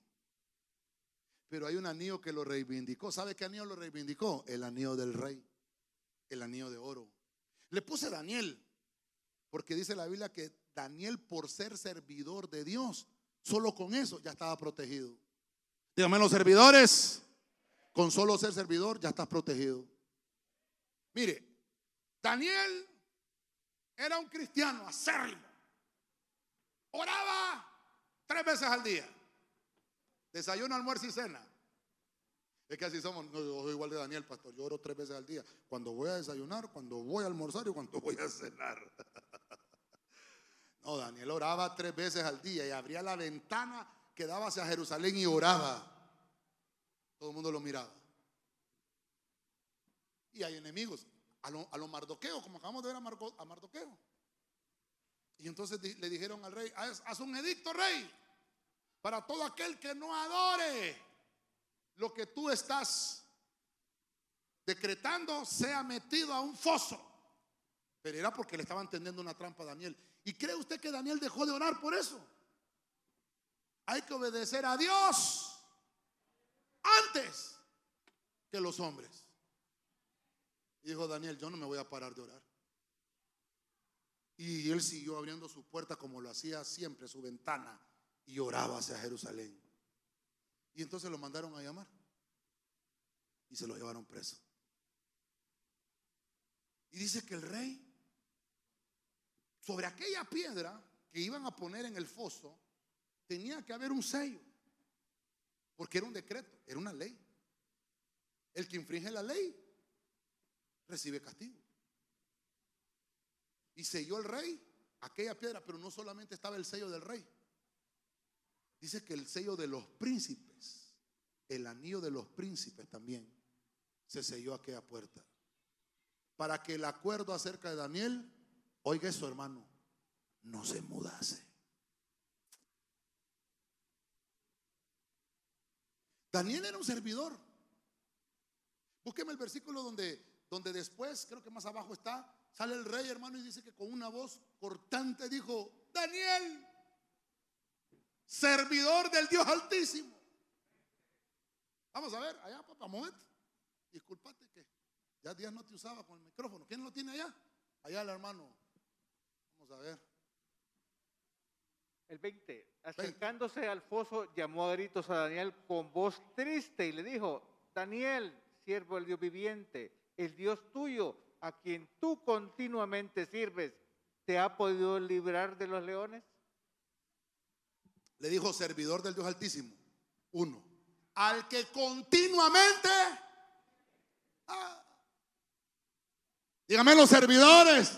pero hay un anillo que lo reivindicó. ¿Sabe qué anillo lo reivindicó? El anillo del rey, el anillo de oro. Le puse Daniel, porque dice la Biblia que Daniel por ser servidor de Dios, solo con eso ya estaba protegido. Dígame los servidores, con solo ser servidor ya estás protegido. Mire, Daniel era un cristiano acérrimo. Oraba tres veces al día. Desayuno, almuerzo y cena. Es que así somos. No, yo soy igual de Daniel, pastor. Yo oro tres veces al día. Cuando voy a desayunar, cuando voy a almorzar y cuando voy a cenar. No, Daniel oraba tres veces al día y abría la ventana que daba hacia Jerusalén y oraba. Todo el mundo lo miraba. Y hay enemigos. A a lo mardoqueos, como acabamos de ver a, a Mardoqueo. Y entonces le dijeron al rey, haz, haz un edicto, rey, para todo aquel que no adore lo que tú estás decretando sea metido a un foso. Pero era porque le estaban tendiendo una trampa a Daniel. ¿Y cree usted que Daniel dejó de orar por eso? Hay que obedecer a Dios antes que los hombres. Dijo Daniel, yo no me voy a parar de orar. Y él siguió abriendo su puerta como lo hacía siempre, su ventana, y oraba hacia Jerusalén. Y entonces lo mandaron a llamar y se lo llevaron preso. Y dice que el rey, sobre aquella piedra que iban a poner en el foso, tenía que haber un sello, porque era un decreto, era una ley. El que infringe la ley recibe castigo. Y selló el rey aquella piedra, pero no solamente estaba el sello del rey. Dice que el sello de los príncipes, el anillo de los príncipes también, se selló aquella puerta. Para que el acuerdo acerca de Daniel, oiga eso hermano, no se mudase. Daniel era un servidor. Búsqueme el versículo donde, donde después, creo que más abajo está, sale el rey hermano y dice que con una voz cortante dijo, Daniel, servidor del Dios Altísimo. Vamos a ver, allá, papá, momento. Disculpate que ya días no te usaba con el micrófono. ¿Quién lo tiene allá? Allá el hermano. Vamos a ver. El 20. Acercándose al foso, llamó a gritos a Daniel con voz triste y le dijo, Daniel, siervo del Dios viviente, el Dios tuyo, a quien tú continuamente sirves, ¿te ha podido librar de los leones? Le dijo servidor del Dios Altísimo. Uno. Al que continuamente... Ah. dígame los servidores.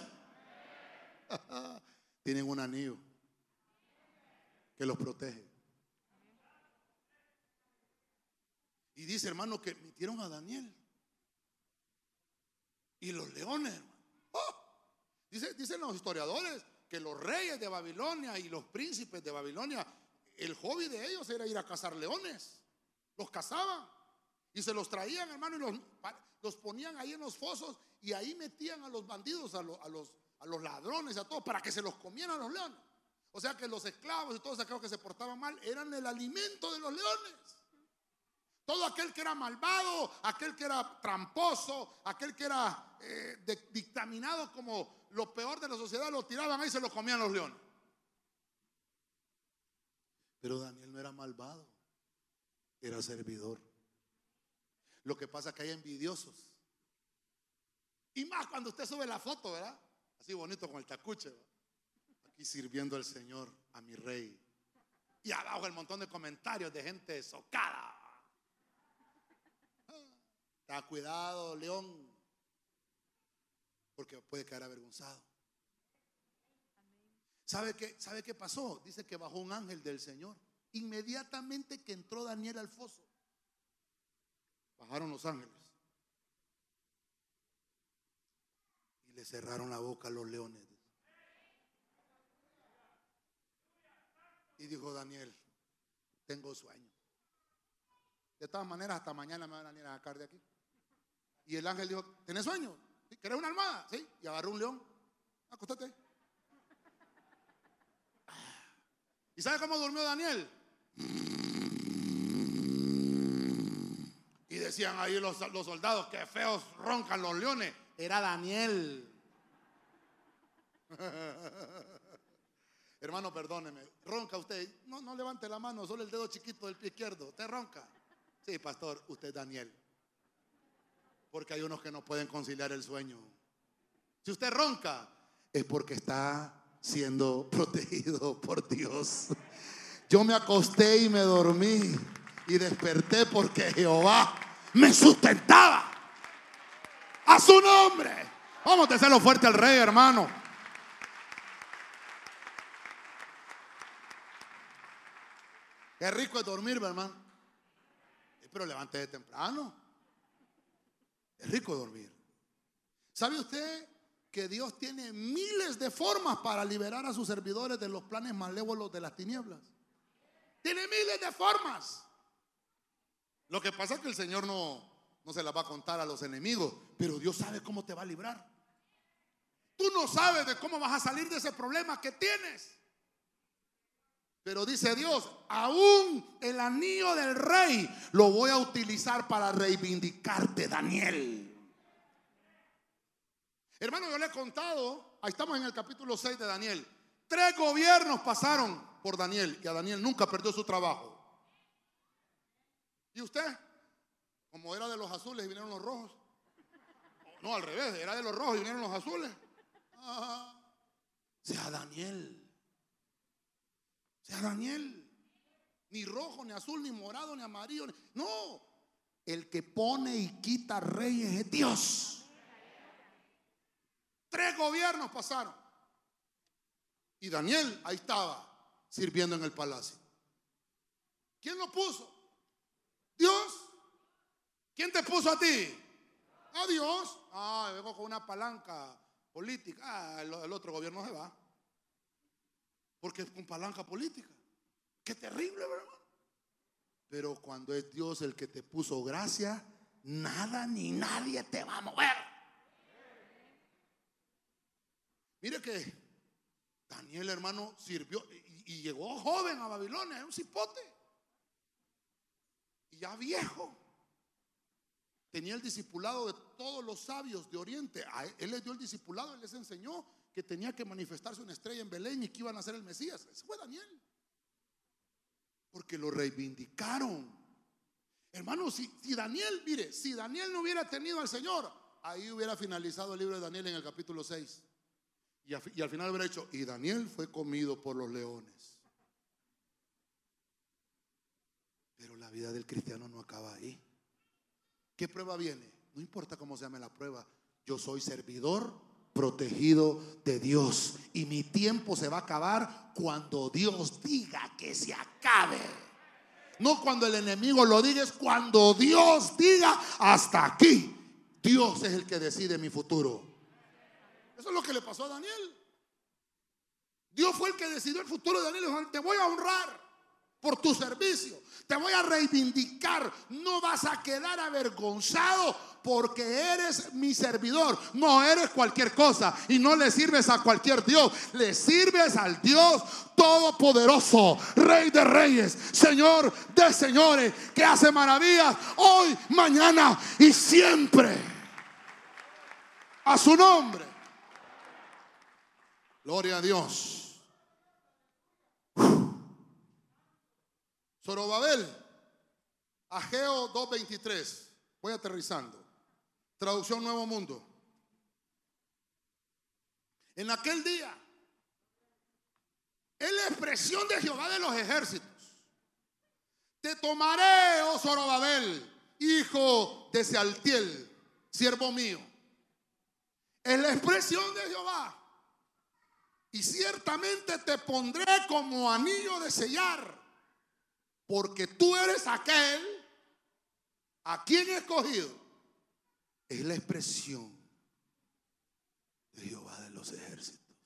Tienen un anillo que los protege. Y dice, hermano, que metieron a Daniel. Y los leones, hermano. ¡Oh! Dice, dicen los historiadores que los reyes de Babilonia y los príncipes de Babilonia, el hobby de ellos era ir a cazar leones. Los cazaban y se los traían, hermano, y los, los ponían ahí en los fosos y ahí metían a los bandidos, a, los, a, los, a los ladrones, a todos, para que se los comieran los leones. O sea que los esclavos y todos aquellos que se portaban mal eran el alimento de los leones. Todo aquel que era malvado, aquel que era tramposo, aquel que era eh, dictaminado como lo peor de la sociedad, lo tiraban ahí y se lo comían los leones. Pero Daniel no era malvado, era servidor. Lo que pasa es que hay envidiosos. Y más cuando usted sube la foto, ¿verdad? Así bonito con el tacuche. Aquí sirviendo al Señor, a mi rey. Y abajo el montón de comentarios de gente socada. Está cuidado, león, porque puede quedar avergonzado. ¿Sabe qué, ¿Sabe qué pasó? Dice que bajó un ángel del Señor. Inmediatamente que entró Daniel al foso, bajaron los ángeles y le cerraron la boca a los leones. Y dijo Daniel, tengo sueño. De todas maneras, hasta mañana me van a venir a sacar de aquí. Y el ángel dijo, ¿tenés sueño? ¿Querés una almohada? Sí. Y agarró un león. Acostate. ¿Y sabe cómo durmió Daniel? Y decían ahí los, los soldados, que feos roncan los leones. Era Daniel. Hermano, perdóneme. Ronca usted. No, no levante la mano, solo el dedo chiquito del pie izquierdo. ¿Usted ronca? Sí, pastor, usted es Daniel. Porque hay unos que no pueden conciliar el sueño. Si usted ronca, es porque está siendo protegido por Dios. Yo me acosté y me dormí y desperté porque Jehová me sustentaba. A su nombre. Vamos a hacerlo fuerte al rey, hermano. Qué rico es dormir, hermano. Pero levante de temprano. Es rico dormir. ¿Sabe usted que Dios tiene miles de formas para liberar a sus servidores de los planes malévolos de las tinieblas? Tiene miles de formas. Lo que pasa es que el Señor no, no se las va a contar a los enemigos, pero Dios sabe cómo te va a librar. Tú no sabes de cómo vas a salir de ese problema que tienes. Pero dice Dios, aún el anillo del rey lo voy a utilizar para reivindicarte, Daniel. Hermano, yo le he contado, ahí estamos en el capítulo 6 de Daniel. Tres gobiernos pasaron por Daniel y a Daniel nunca perdió su trabajo. ¿Y usted? Como era de los azules y vinieron los rojos. No, al revés, era de los rojos y vinieron los azules. Ah, sea Daniel. Sea Daniel. Ni rojo, ni azul, ni morado, ni amarillo. No. El que pone y quita reyes es Dios. Tres gobiernos pasaron. Y Daniel ahí estaba sirviendo en el palacio. ¿Quién lo puso? Dios. ¿Quién te puso a ti? A Dios. Ah, vengo con una palanca política. Ah, el, el otro gobierno se va. Porque es con palanca política. Qué terrible, ¿verdad? Pero cuando es Dios el que te puso gracia, nada ni nadie te va a mover. Mire que Daniel, hermano, sirvió y, llegó joven a Babilonia, era un cipote. Y ya viejo. tenía el discipulado de todos los sabios de Oriente. Él, él les dio el discipulado, él les enseñó que tenía que manifestarse una estrella en Belén y que iban a ser el Mesías. Ese fue Daniel. Porque lo reivindicaron. Hermano, si, Daniel, mire, si Daniel no hubiera tenido al Señor, ahí hubiera finalizado el libro de Daniel en el capítulo 6. Y, y al final hubiera dicho, y Daniel fue comido por los leones. Pero la vida del cristiano no acaba ahí. ¿Qué prueba viene? No importa cómo se llame la prueba. Yo soy servidor protegido de Dios. Y mi tiempo se va a acabar cuando Dios diga que se acabe. No cuando el enemigo lo diga, es cuando Dios diga hasta aquí. Dios es el que decide mi futuro. Eso es lo que le pasó a Daniel. Dios fue el que decidió el futuro de Daniel. Dijo, Te voy a honrar por tu servicio. Te voy a reivindicar. No vas a quedar avergonzado porque eres mi servidor. No eres cualquier cosa y no le sirves a cualquier Dios. Le sirves al Dios todopoderoso, Rey de reyes, Señor de señores, que hace maravillas hoy, mañana y siempre. A su nombre. Gloria a Dios. Zorobabel, Ageo 2.23. Voy aterrizando. Traducción Nuevo Mundo. En aquel día, es la expresión de Jehová de los ejércitos. Te tomaré, oh Zorobabel, hijo de Sealtiel, siervo mío. Es la expresión de Jehová. Y ciertamente te pondré como anillo de sellar porque tú eres aquel a quien he escogido. Es la expresión de Jehová de los ejércitos.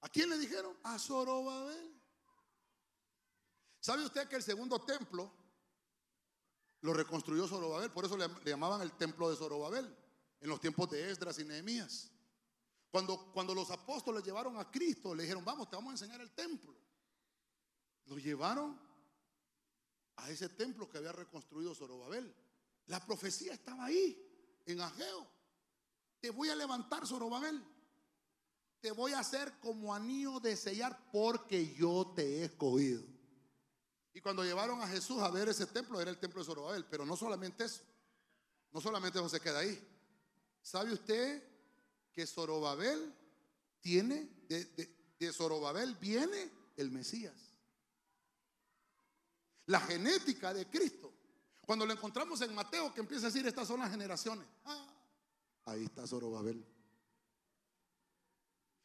¿A quién le dijeron? A Zorobabel. ¿Sabe usted que el segundo templo lo reconstruyó Zorobabel? Por eso le, llamaban el templo de Zorobabel en los tiempos de Esdras y Nehemías. Cuando, cuando los apóstoles llevaron a Cristo, le dijeron, vamos, te vamos a enseñar el templo. Lo llevaron a ese templo que había reconstruido Zorobabel. La profecía estaba ahí, en Ageo. Te voy a levantar, Zorobabel. Te voy a hacer como anillo de sellar porque yo te he escogido. Y cuando llevaron a Jesús a ver ese templo, era el templo de Zorobabel. Pero no solamente eso. No solamente eso se queda ahí. ¿Sabe usted que Zorobabel tiene, de, de, de Zorobabel viene el Mesías? La genética de Cristo. Cuando lo encontramos en Mateo, que empieza a decir, estas son las generaciones. Ah, ahí está Zorobabel.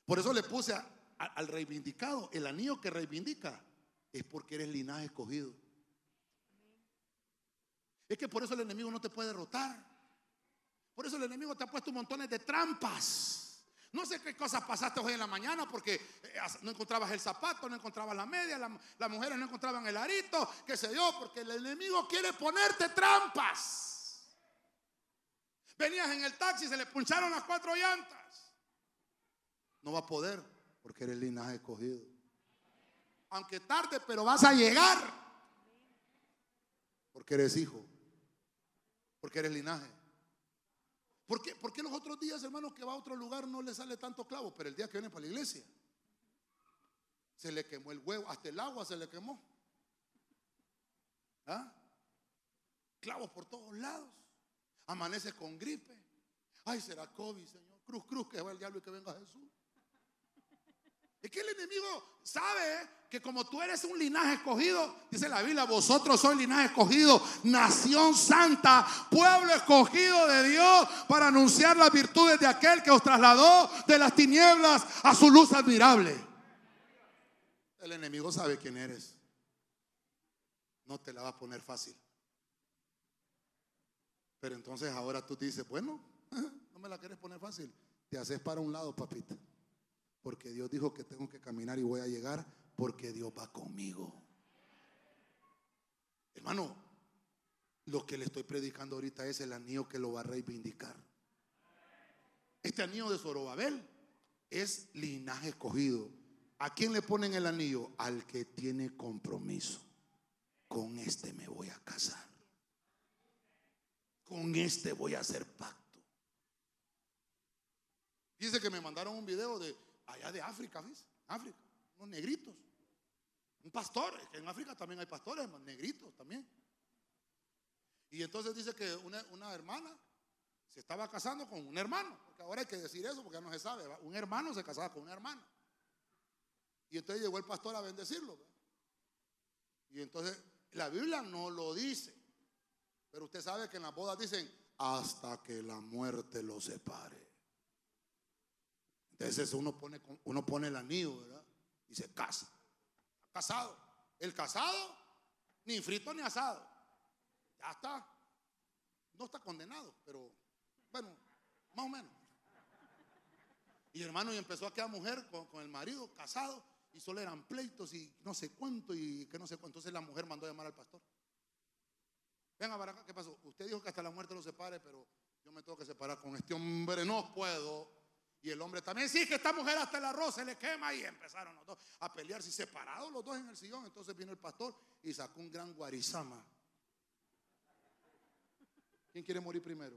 Por eso le puse al reivindicado, el anillo que reivindica, es porque eres linaje escogido. Es que por eso el enemigo no te puede derrotar. Por eso el enemigo te ha puesto montones de trampas. No sé qué cosas pasaste hoy en la mañana porque eh, no encontrabas el zapato, no encontrabas la media, la- las mujeres no encontraban el arito, qué sé yo, porque el enemigo quiere ponerte trampas. Venías en el taxi se le puncharon las cuatro llantas. No va a poder porque eres linaje escogido. Aunque tarde, pero vas a llegar. Porque eres hijo. Porque eres linaje. ¿Por qué, por qué los otros días, hermano, que va a otro lugar no le sale tanto clavo? Pero el día que viene para la iglesia, se le quemó el huevo, hasta el agua se le quemó. ¿Ah? Clavos por todos lados. Amanece con gripe. Ay, será COVID, Señor. Cruz, cruz, que va el diablo y que venga Jesús. Es que el enemigo sabe que como tú eres un linaje escogido, dice la Biblia, vosotros sois linaje escogido, nación santa, pueblo escogido de Dios para anunciar las virtudes de aquel que os trasladó de las tinieblas a su luz admirable. El enemigo sabe quién eres. No te la va a poner fácil. Pero entonces ahora tú dices, bueno, no me la quieres poner fácil. Te haces para un lado, papita. Porque Dios dijo que tengo que caminar y voy a llegar porque Dios va conmigo. Hermano, lo que le estoy predicando ahorita es el anillo que lo va a reivindicar. Este anillo de Zorobabel es linaje escogido. ¿A quién le ponen el anillo? Al que tiene compromiso. con este me voy a casar. Con este voy a hacer pacto. Dice que me mandaron un video de allá de África, ¿ves? África, unos negritos. Un pastor, que en África también hay pastores, negritos también. Y entonces dice que una, hermana se estaba casando con un hermano, porque ahora hay que decir eso porque ya no se sabe. Un hermano se casaba con una hermana. Y entonces llegó el pastor a bendecirlo. Y entonces la Biblia no lo dice. Pero usted sabe que en las bodas dicen hasta que la muerte lo separe. Entonces uno pone, uno pone el anillo, ¿verdad? Y se casa. Casado. El casado, ni frito ni asado. Ya está. No está condenado, pero bueno, más o menos. Y hermano, y empezó a quedar mujer con, con el marido, casado, y solo eran pleitos y no sé cuánto y que no sé cuánto. Entonces la mujer mandó a llamar al pastor. Venga para acá, ¿qué pasó? Usted dijo que hasta la muerte lo separe, pero yo me tengo que separar con este hombre, no puedo. Y el hombre también, sí, que esta mujer hasta el arroz se le quema y empezaron los dos a pelearse separados los dos en el sillón. Entonces vino el pastor y sacó un gran guarizama. ¿Quién quiere morir primero?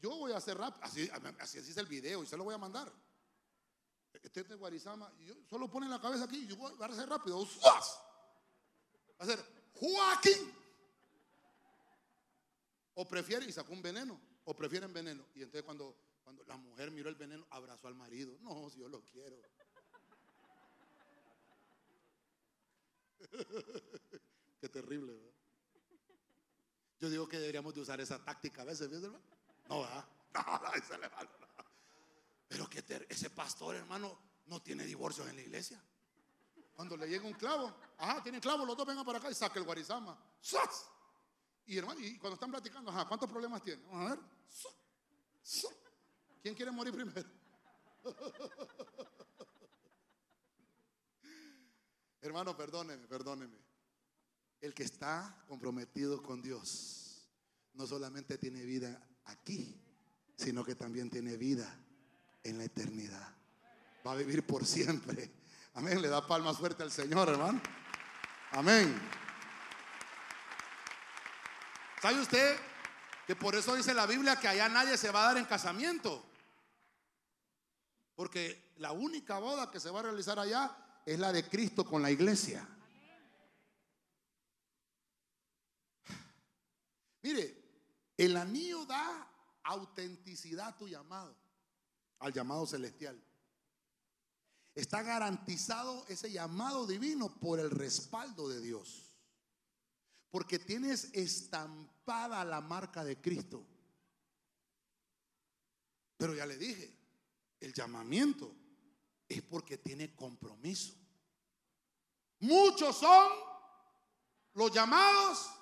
Yo voy a hacer rápido, así, es el video y se lo voy a mandar. Este es de Guarizama, yo solo pone la cabeza aquí y yo voy a hacer rápido. Va a hacer Joaquín. O prefiere, y sacó un veneno, o prefieren veneno. Y entonces cuando, cuando la mujer miró el veneno, abrazó al marido. No, si yo lo quiero. Qué terrible, ¿verdad? Yo digo que deberíamos de usar esa táctica a veces, ¿ves, hermano? No, ¿verdad? No, le Pero que ese pastor, hermano, no tiene divorcios en la iglesia. Cuando le llega un clavo, ajá, tiene clavo, los dos vengan para acá y saca el guarizama. ¡Sos! Y hermano, y cuando están platicando, ajá, ¿cuántos problemas tiene? Vamos a ver. ¿Quién quiere morir primero? Hermano, perdóneme, perdóneme. El que está comprometido con Dios no solamente tiene vida aquí, sino que también tiene vida en la eternidad. Va a vivir por siempre. Amén. Le da palmas fuerte al Señor, hermano. Amén. ¿Sabe usted que por eso dice la Biblia que allá nadie se va a dar en casamiento? Porque la única boda que se va a realizar allá es la de Cristo con la iglesia. Mire, el anillo da autenticidad a tu llamado, al llamado celestial. Está garantizado ese llamado divino por el respaldo de Dios. Porque tienes estampada la marca de Cristo. Pero ya le dije, el llamamiento es porque tiene compromiso. Muchos son los llamados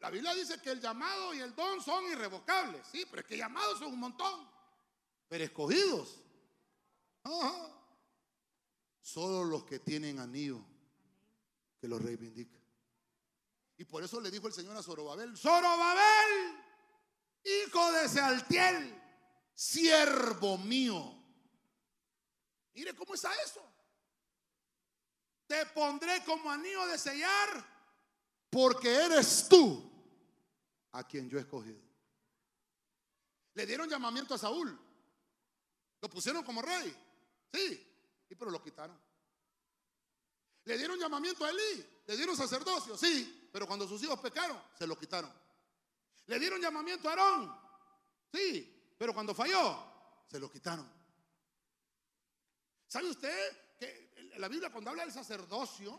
la Biblia dice que el llamado y el don son irrevocables. Sí, pero es que llamados son un montón. Pero escogidos. Solo los que tienen anillo que los reivindica. Y por eso le dijo el Señor a Zorobabel, Zorobabel, hijo de Sealtiel, siervo mío. Mire cómo está eso. Te pondré como anillo de sellar porque eres tú a quien yo he escogido. Le dieron llamamiento a Saúl. Lo pusieron como rey. Sí, y pero lo quitaron. Le dieron llamamiento a Elí. Le dieron sacerdocio. Sí, pero cuando sus hijos pecaron, se lo quitaron. Le dieron llamamiento a Aarón. Sí, pero cuando falló, se lo quitaron. ¿Sabe usted que la Biblia cuando habla del sacerdocio,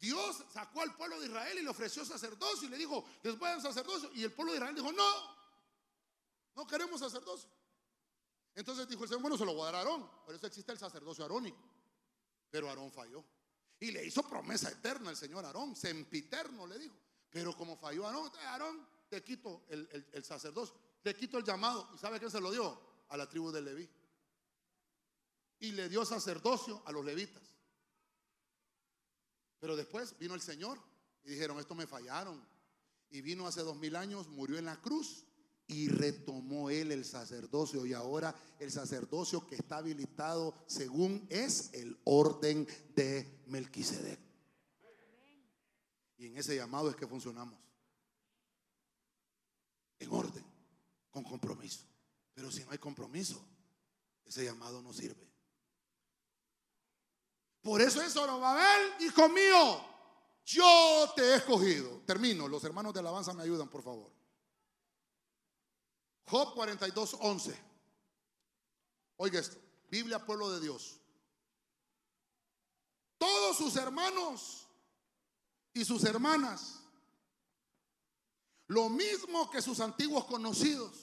Dios sacó al pueblo de Israel y le ofreció sacerdocio y le dijo, les voy a dar sacerdocio. Y el pueblo de Israel dijo, no, no queremos sacerdocio. Entonces dijo el Señor, bueno, se lo voy a dar a Aarón. Por eso existe el sacerdocio arónico. Pero Aarón falló. Y le hizo promesa eterna el Señor Aarón, sempiterno le dijo. Pero como falló Aarón, Aarón, te quito el, el sacerdocio, te quito el llamado. ¿Y sabe quién se lo dio? A la tribu de Leví. Y le dio sacerdocio a los levitas. Pero después vino el Señor y dijeron, esto me fallaron. Y vino hace dos mil años, murió en la cruz y retomó él el sacerdocio. Y ahora el sacerdocio que está habilitado según es el orden de Melquisedec. Y en ese llamado es que funcionamos. En orden, con compromiso. Pero si no hay compromiso, ese llamado no sirve. Por eso es Zorobabel, hijo mío, yo te he escogido. Termino, los hermanos de alabanza me ayudan, por favor. Job 42, 11. Oiga esto, Biblia, pueblo de Dios. Todos sus hermanos y sus hermanas, lo mismo que sus antiguos conocidos,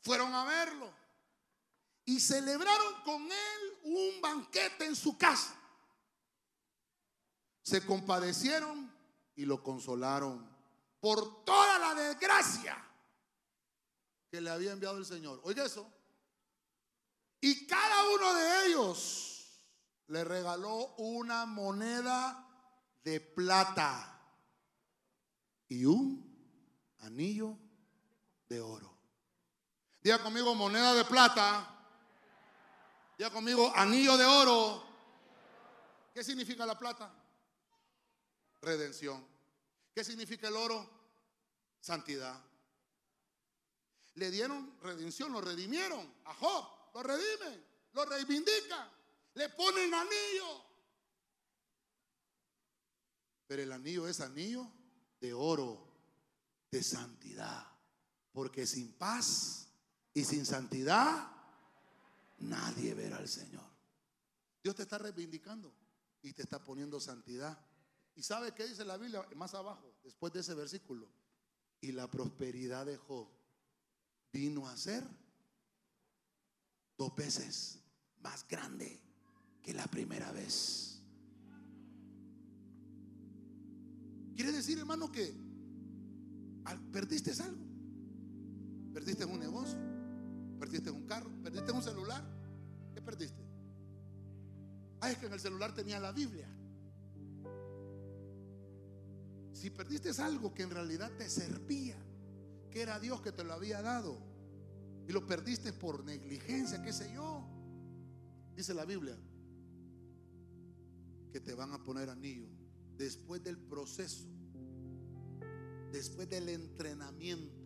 fueron a verlo y celebraron con él un banquete en su casa. Se compadecieron y lo consolaron por toda la desgracia que le había enviado el Señor. Oiga eso. Y cada uno de ellos le regaló una moneda de plata y un anillo de oro. Diga conmigo moneda de plata. Diga conmigo anillo de oro. ¿Qué significa la plata? Redención. ¿Qué significa el oro? Santidad. Le dieron redención, lo redimieron a Job, lo redimen, lo reivindican, le ponen anillo. Pero el anillo es anillo de oro, de santidad. Porque sin paz y sin santidad, nadie verá al Señor. Dios te está reivindicando y te está poniendo santidad. ¿Y sabe qué dice la Biblia más abajo, después de ese versículo? Y la prosperidad de Job vino a ser dos veces más grande que la primera vez. Quiere decir, hermano, que perdiste algo. Perdiste un negocio, perdiste un carro, perdiste un celular. ¿Qué perdiste? Ah, es que en el celular tenía la Biblia. Si perdiste algo que en realidad te servía, que era Dios que te lo había dado y lo perdiste por negligencia, qué sé yo. Dice la Biblia que te van a poner anillo después del proceso, después del entrenamiento.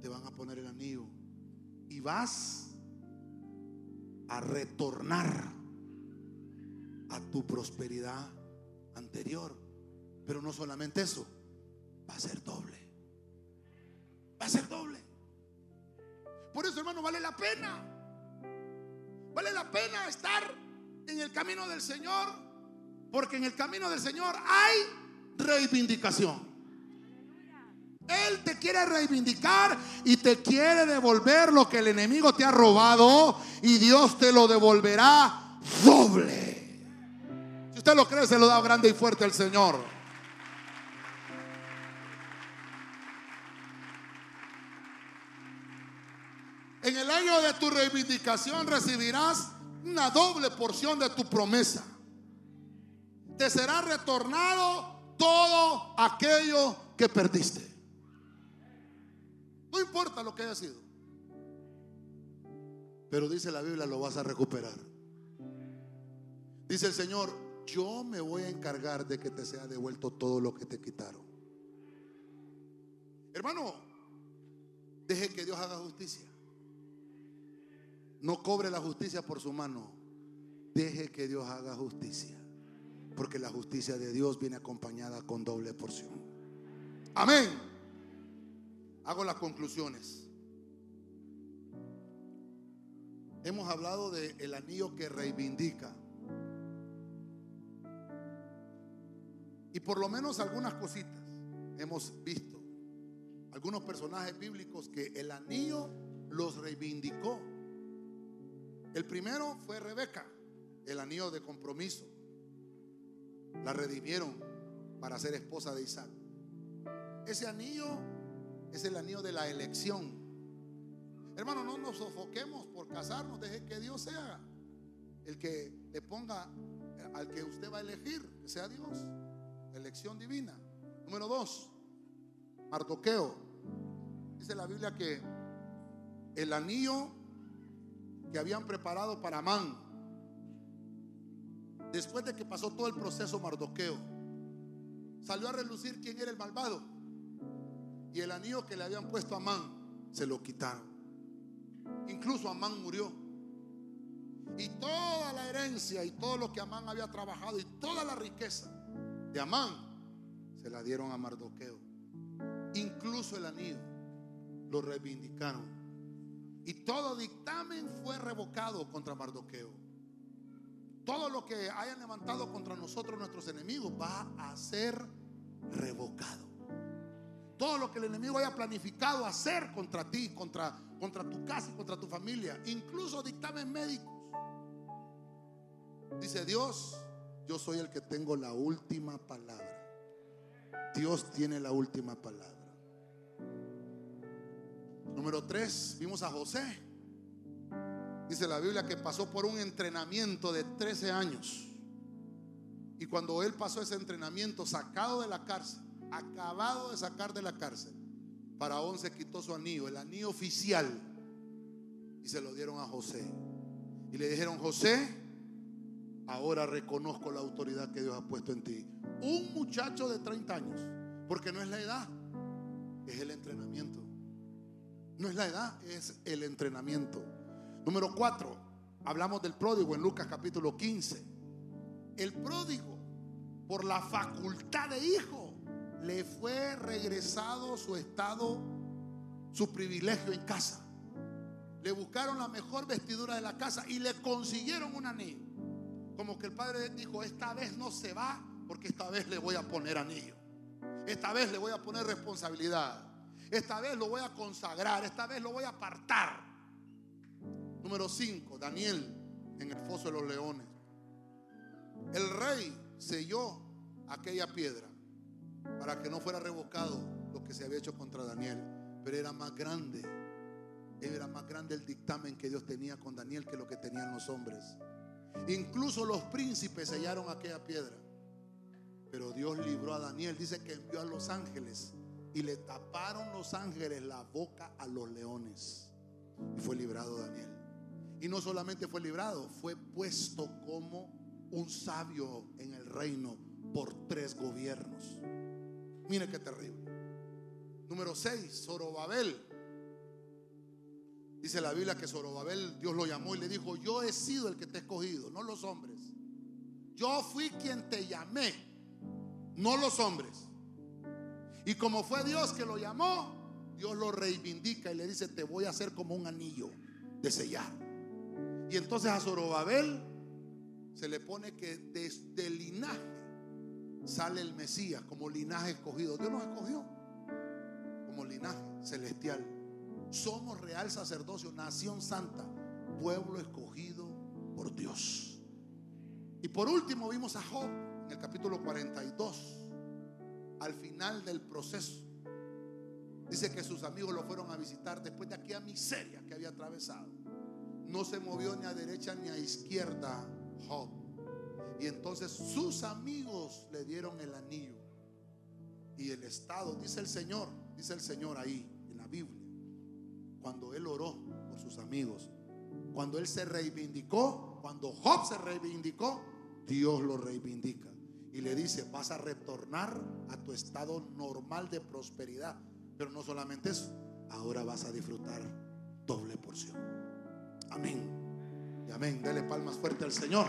Te van a poner el anillo y vas a retornar a tu prosperidad anterior. Pero no solamente eso, va a ser doble va a ser doble. Por eso, hermano, vale la pena. Vale la pena estar en el camino del Señor, porque en el camino del Señor hay reivindicación. Él te quiere reivindicar y te quiere devolver lo que el enemigo te ha robado y Dios te lo devolverá doble. Si usted lo cree, se lo da grande y fuerte al Señor. En el año de tu reivindicación recibirás una doble porción de tu promesa. Te será retornado todo aquello que perdiste. No importa lo que haya sido. Pero dice la Biblia, lo vas a recuperar. Dice el Señor, yo me voy a encargar de que te sea devuelto todo lo que te quitaron. Hermano, deje que Dios haga justicia. No cobre la justicia por su mano. Deje que Dios haga justicia. Porque la justicia de Dios viene acompañada con doble porción. Amén. Hago las conclusiones. Hemos hablado del el anillo que reivindica. Y por lo menos algunas cositas hemos visto. Algunos personajes bíblicos que el anillo los reivindicó. El primero fue Rebeca, el anillo de compromiso. La redimieron para ser esposa de Isaac. Ese anillo es el anillo de la elección. Hermano, no nos sofoquemos por casarnos, deje que Dios sea el que le ponga al que usted va a elegir, que sea Dios. Elección divina. Número dos, Mardoqueo dice la Biblia que el anillo que habían preparado para Amán, después de que pasó todo el proceso Mardoqueo, salió a relucir quién era el malvado. Y el anillo que le habían puesto a Amán se lo quitaron. Incluso Amán murió. Y toda la herencia y todo lo que Amán había trabajado y toda la riqueza de Amán se la dieron a Mardoqueo. Incluso el anillo lo reivindicaron. Y todo dictamen fue revocado contra Mardoqueo. Todo lo que hayan levantado contra nosotros nuestros enemigos va a ser revocado. Todo lo que el enemigo haya planificado hacer contra ti, contra, contra tu casa y contra tu familia, incluso dictamen médicos. Dice Dios, yo soy el que tengo la última palabra. Dios tiene la última palabra. Número tres, vimos a José. Dice la Biblia que pasó por un entrenamiento de 13 años. Y cuando él pasó ese entrenamiento, sacado de la cárcel, acabado de sacar de la cárcel, Faraón se quitó su anillo, el anillo oficial, y se lo dieron a José. Y le dijeron, José, ahora reconozco la autoridad que Dios ha puesto en ti. Un muchacho de 30 años, porque no es la edad, es el entrenamiento. No es la edad, es el entrenamiento. Número 4, hablamos del pródigo en Lucas capítulo 15. El pródigo, por la facultad de hijo, le fue regresado su estado, su privilegio en casa. Le buscaron la mejor vestidura de la casa y le consiguieron un anillo. Como que el padre dijo, esta vez no se va porque esta vez le voy a poner anillo. Esta vez le voy a poner responsabilidad. Esta vez lo voy a consagrar. Esta vez lo voy a apartar. Número 5, Daniel en el foso de los leones. El rey selló aquella piedra para que no fuera revocado lo que se había hecho contra Daniel. Pero era más grande. Era más grande el dictamen que Dios tenía con Daniel que lo que tenían los hombres. Incluso los príncipes sellaron aquella piedra. Pero Dios libró a Daniel. Dice que envió a los ángeles y le taparon los ángeles la boca a los leones. Y fue librado Daniel. Y no solamente fue librado, fue puesto como un sabio en el reino por tres gobiernos. Mire qué terrible. Número 6, Zorobabel. Dice la Biblia que Zorobabel Dios lo llamó y le dijo, yo he sido el que te he escogido, no los hombres. Yo fui quien te llamé, no los hombres. Y como fue Dios que lo llamó, Dios lo reivindica y le dice, te voy a hacer como un anillo de sellar. Y entonces a Zorobabel se le pone que desde el linaje sale el Mesías como linaje escogido. Dios nos escogió como linaje celestial. Somos real sacerdocio, nación santa, pueblo escogido por Dios. Y por último vimos a Job en el capítulo 42, al final del proceso. Dice que sus amigos lo fueron a visitar después de aquella miseria que había atravesado. No se movió ni a derecha ni a izquierda Job. Y entonces sus amigos le dieron el anillo. Y el Estado, dice el Señor, dice el Señor ahí en la Biblia, cuando él oró por sus amigos, cuando él se reivindicó, cuando Job se reivindicó, Dios lo reivindica. Y le dice, vas a retornar a tu estado normal de prosperidad. Pero no solamente eso, ahora vas a disfrutar doble porción. Amén. Y amén. Dele palmas fuerte al Señor.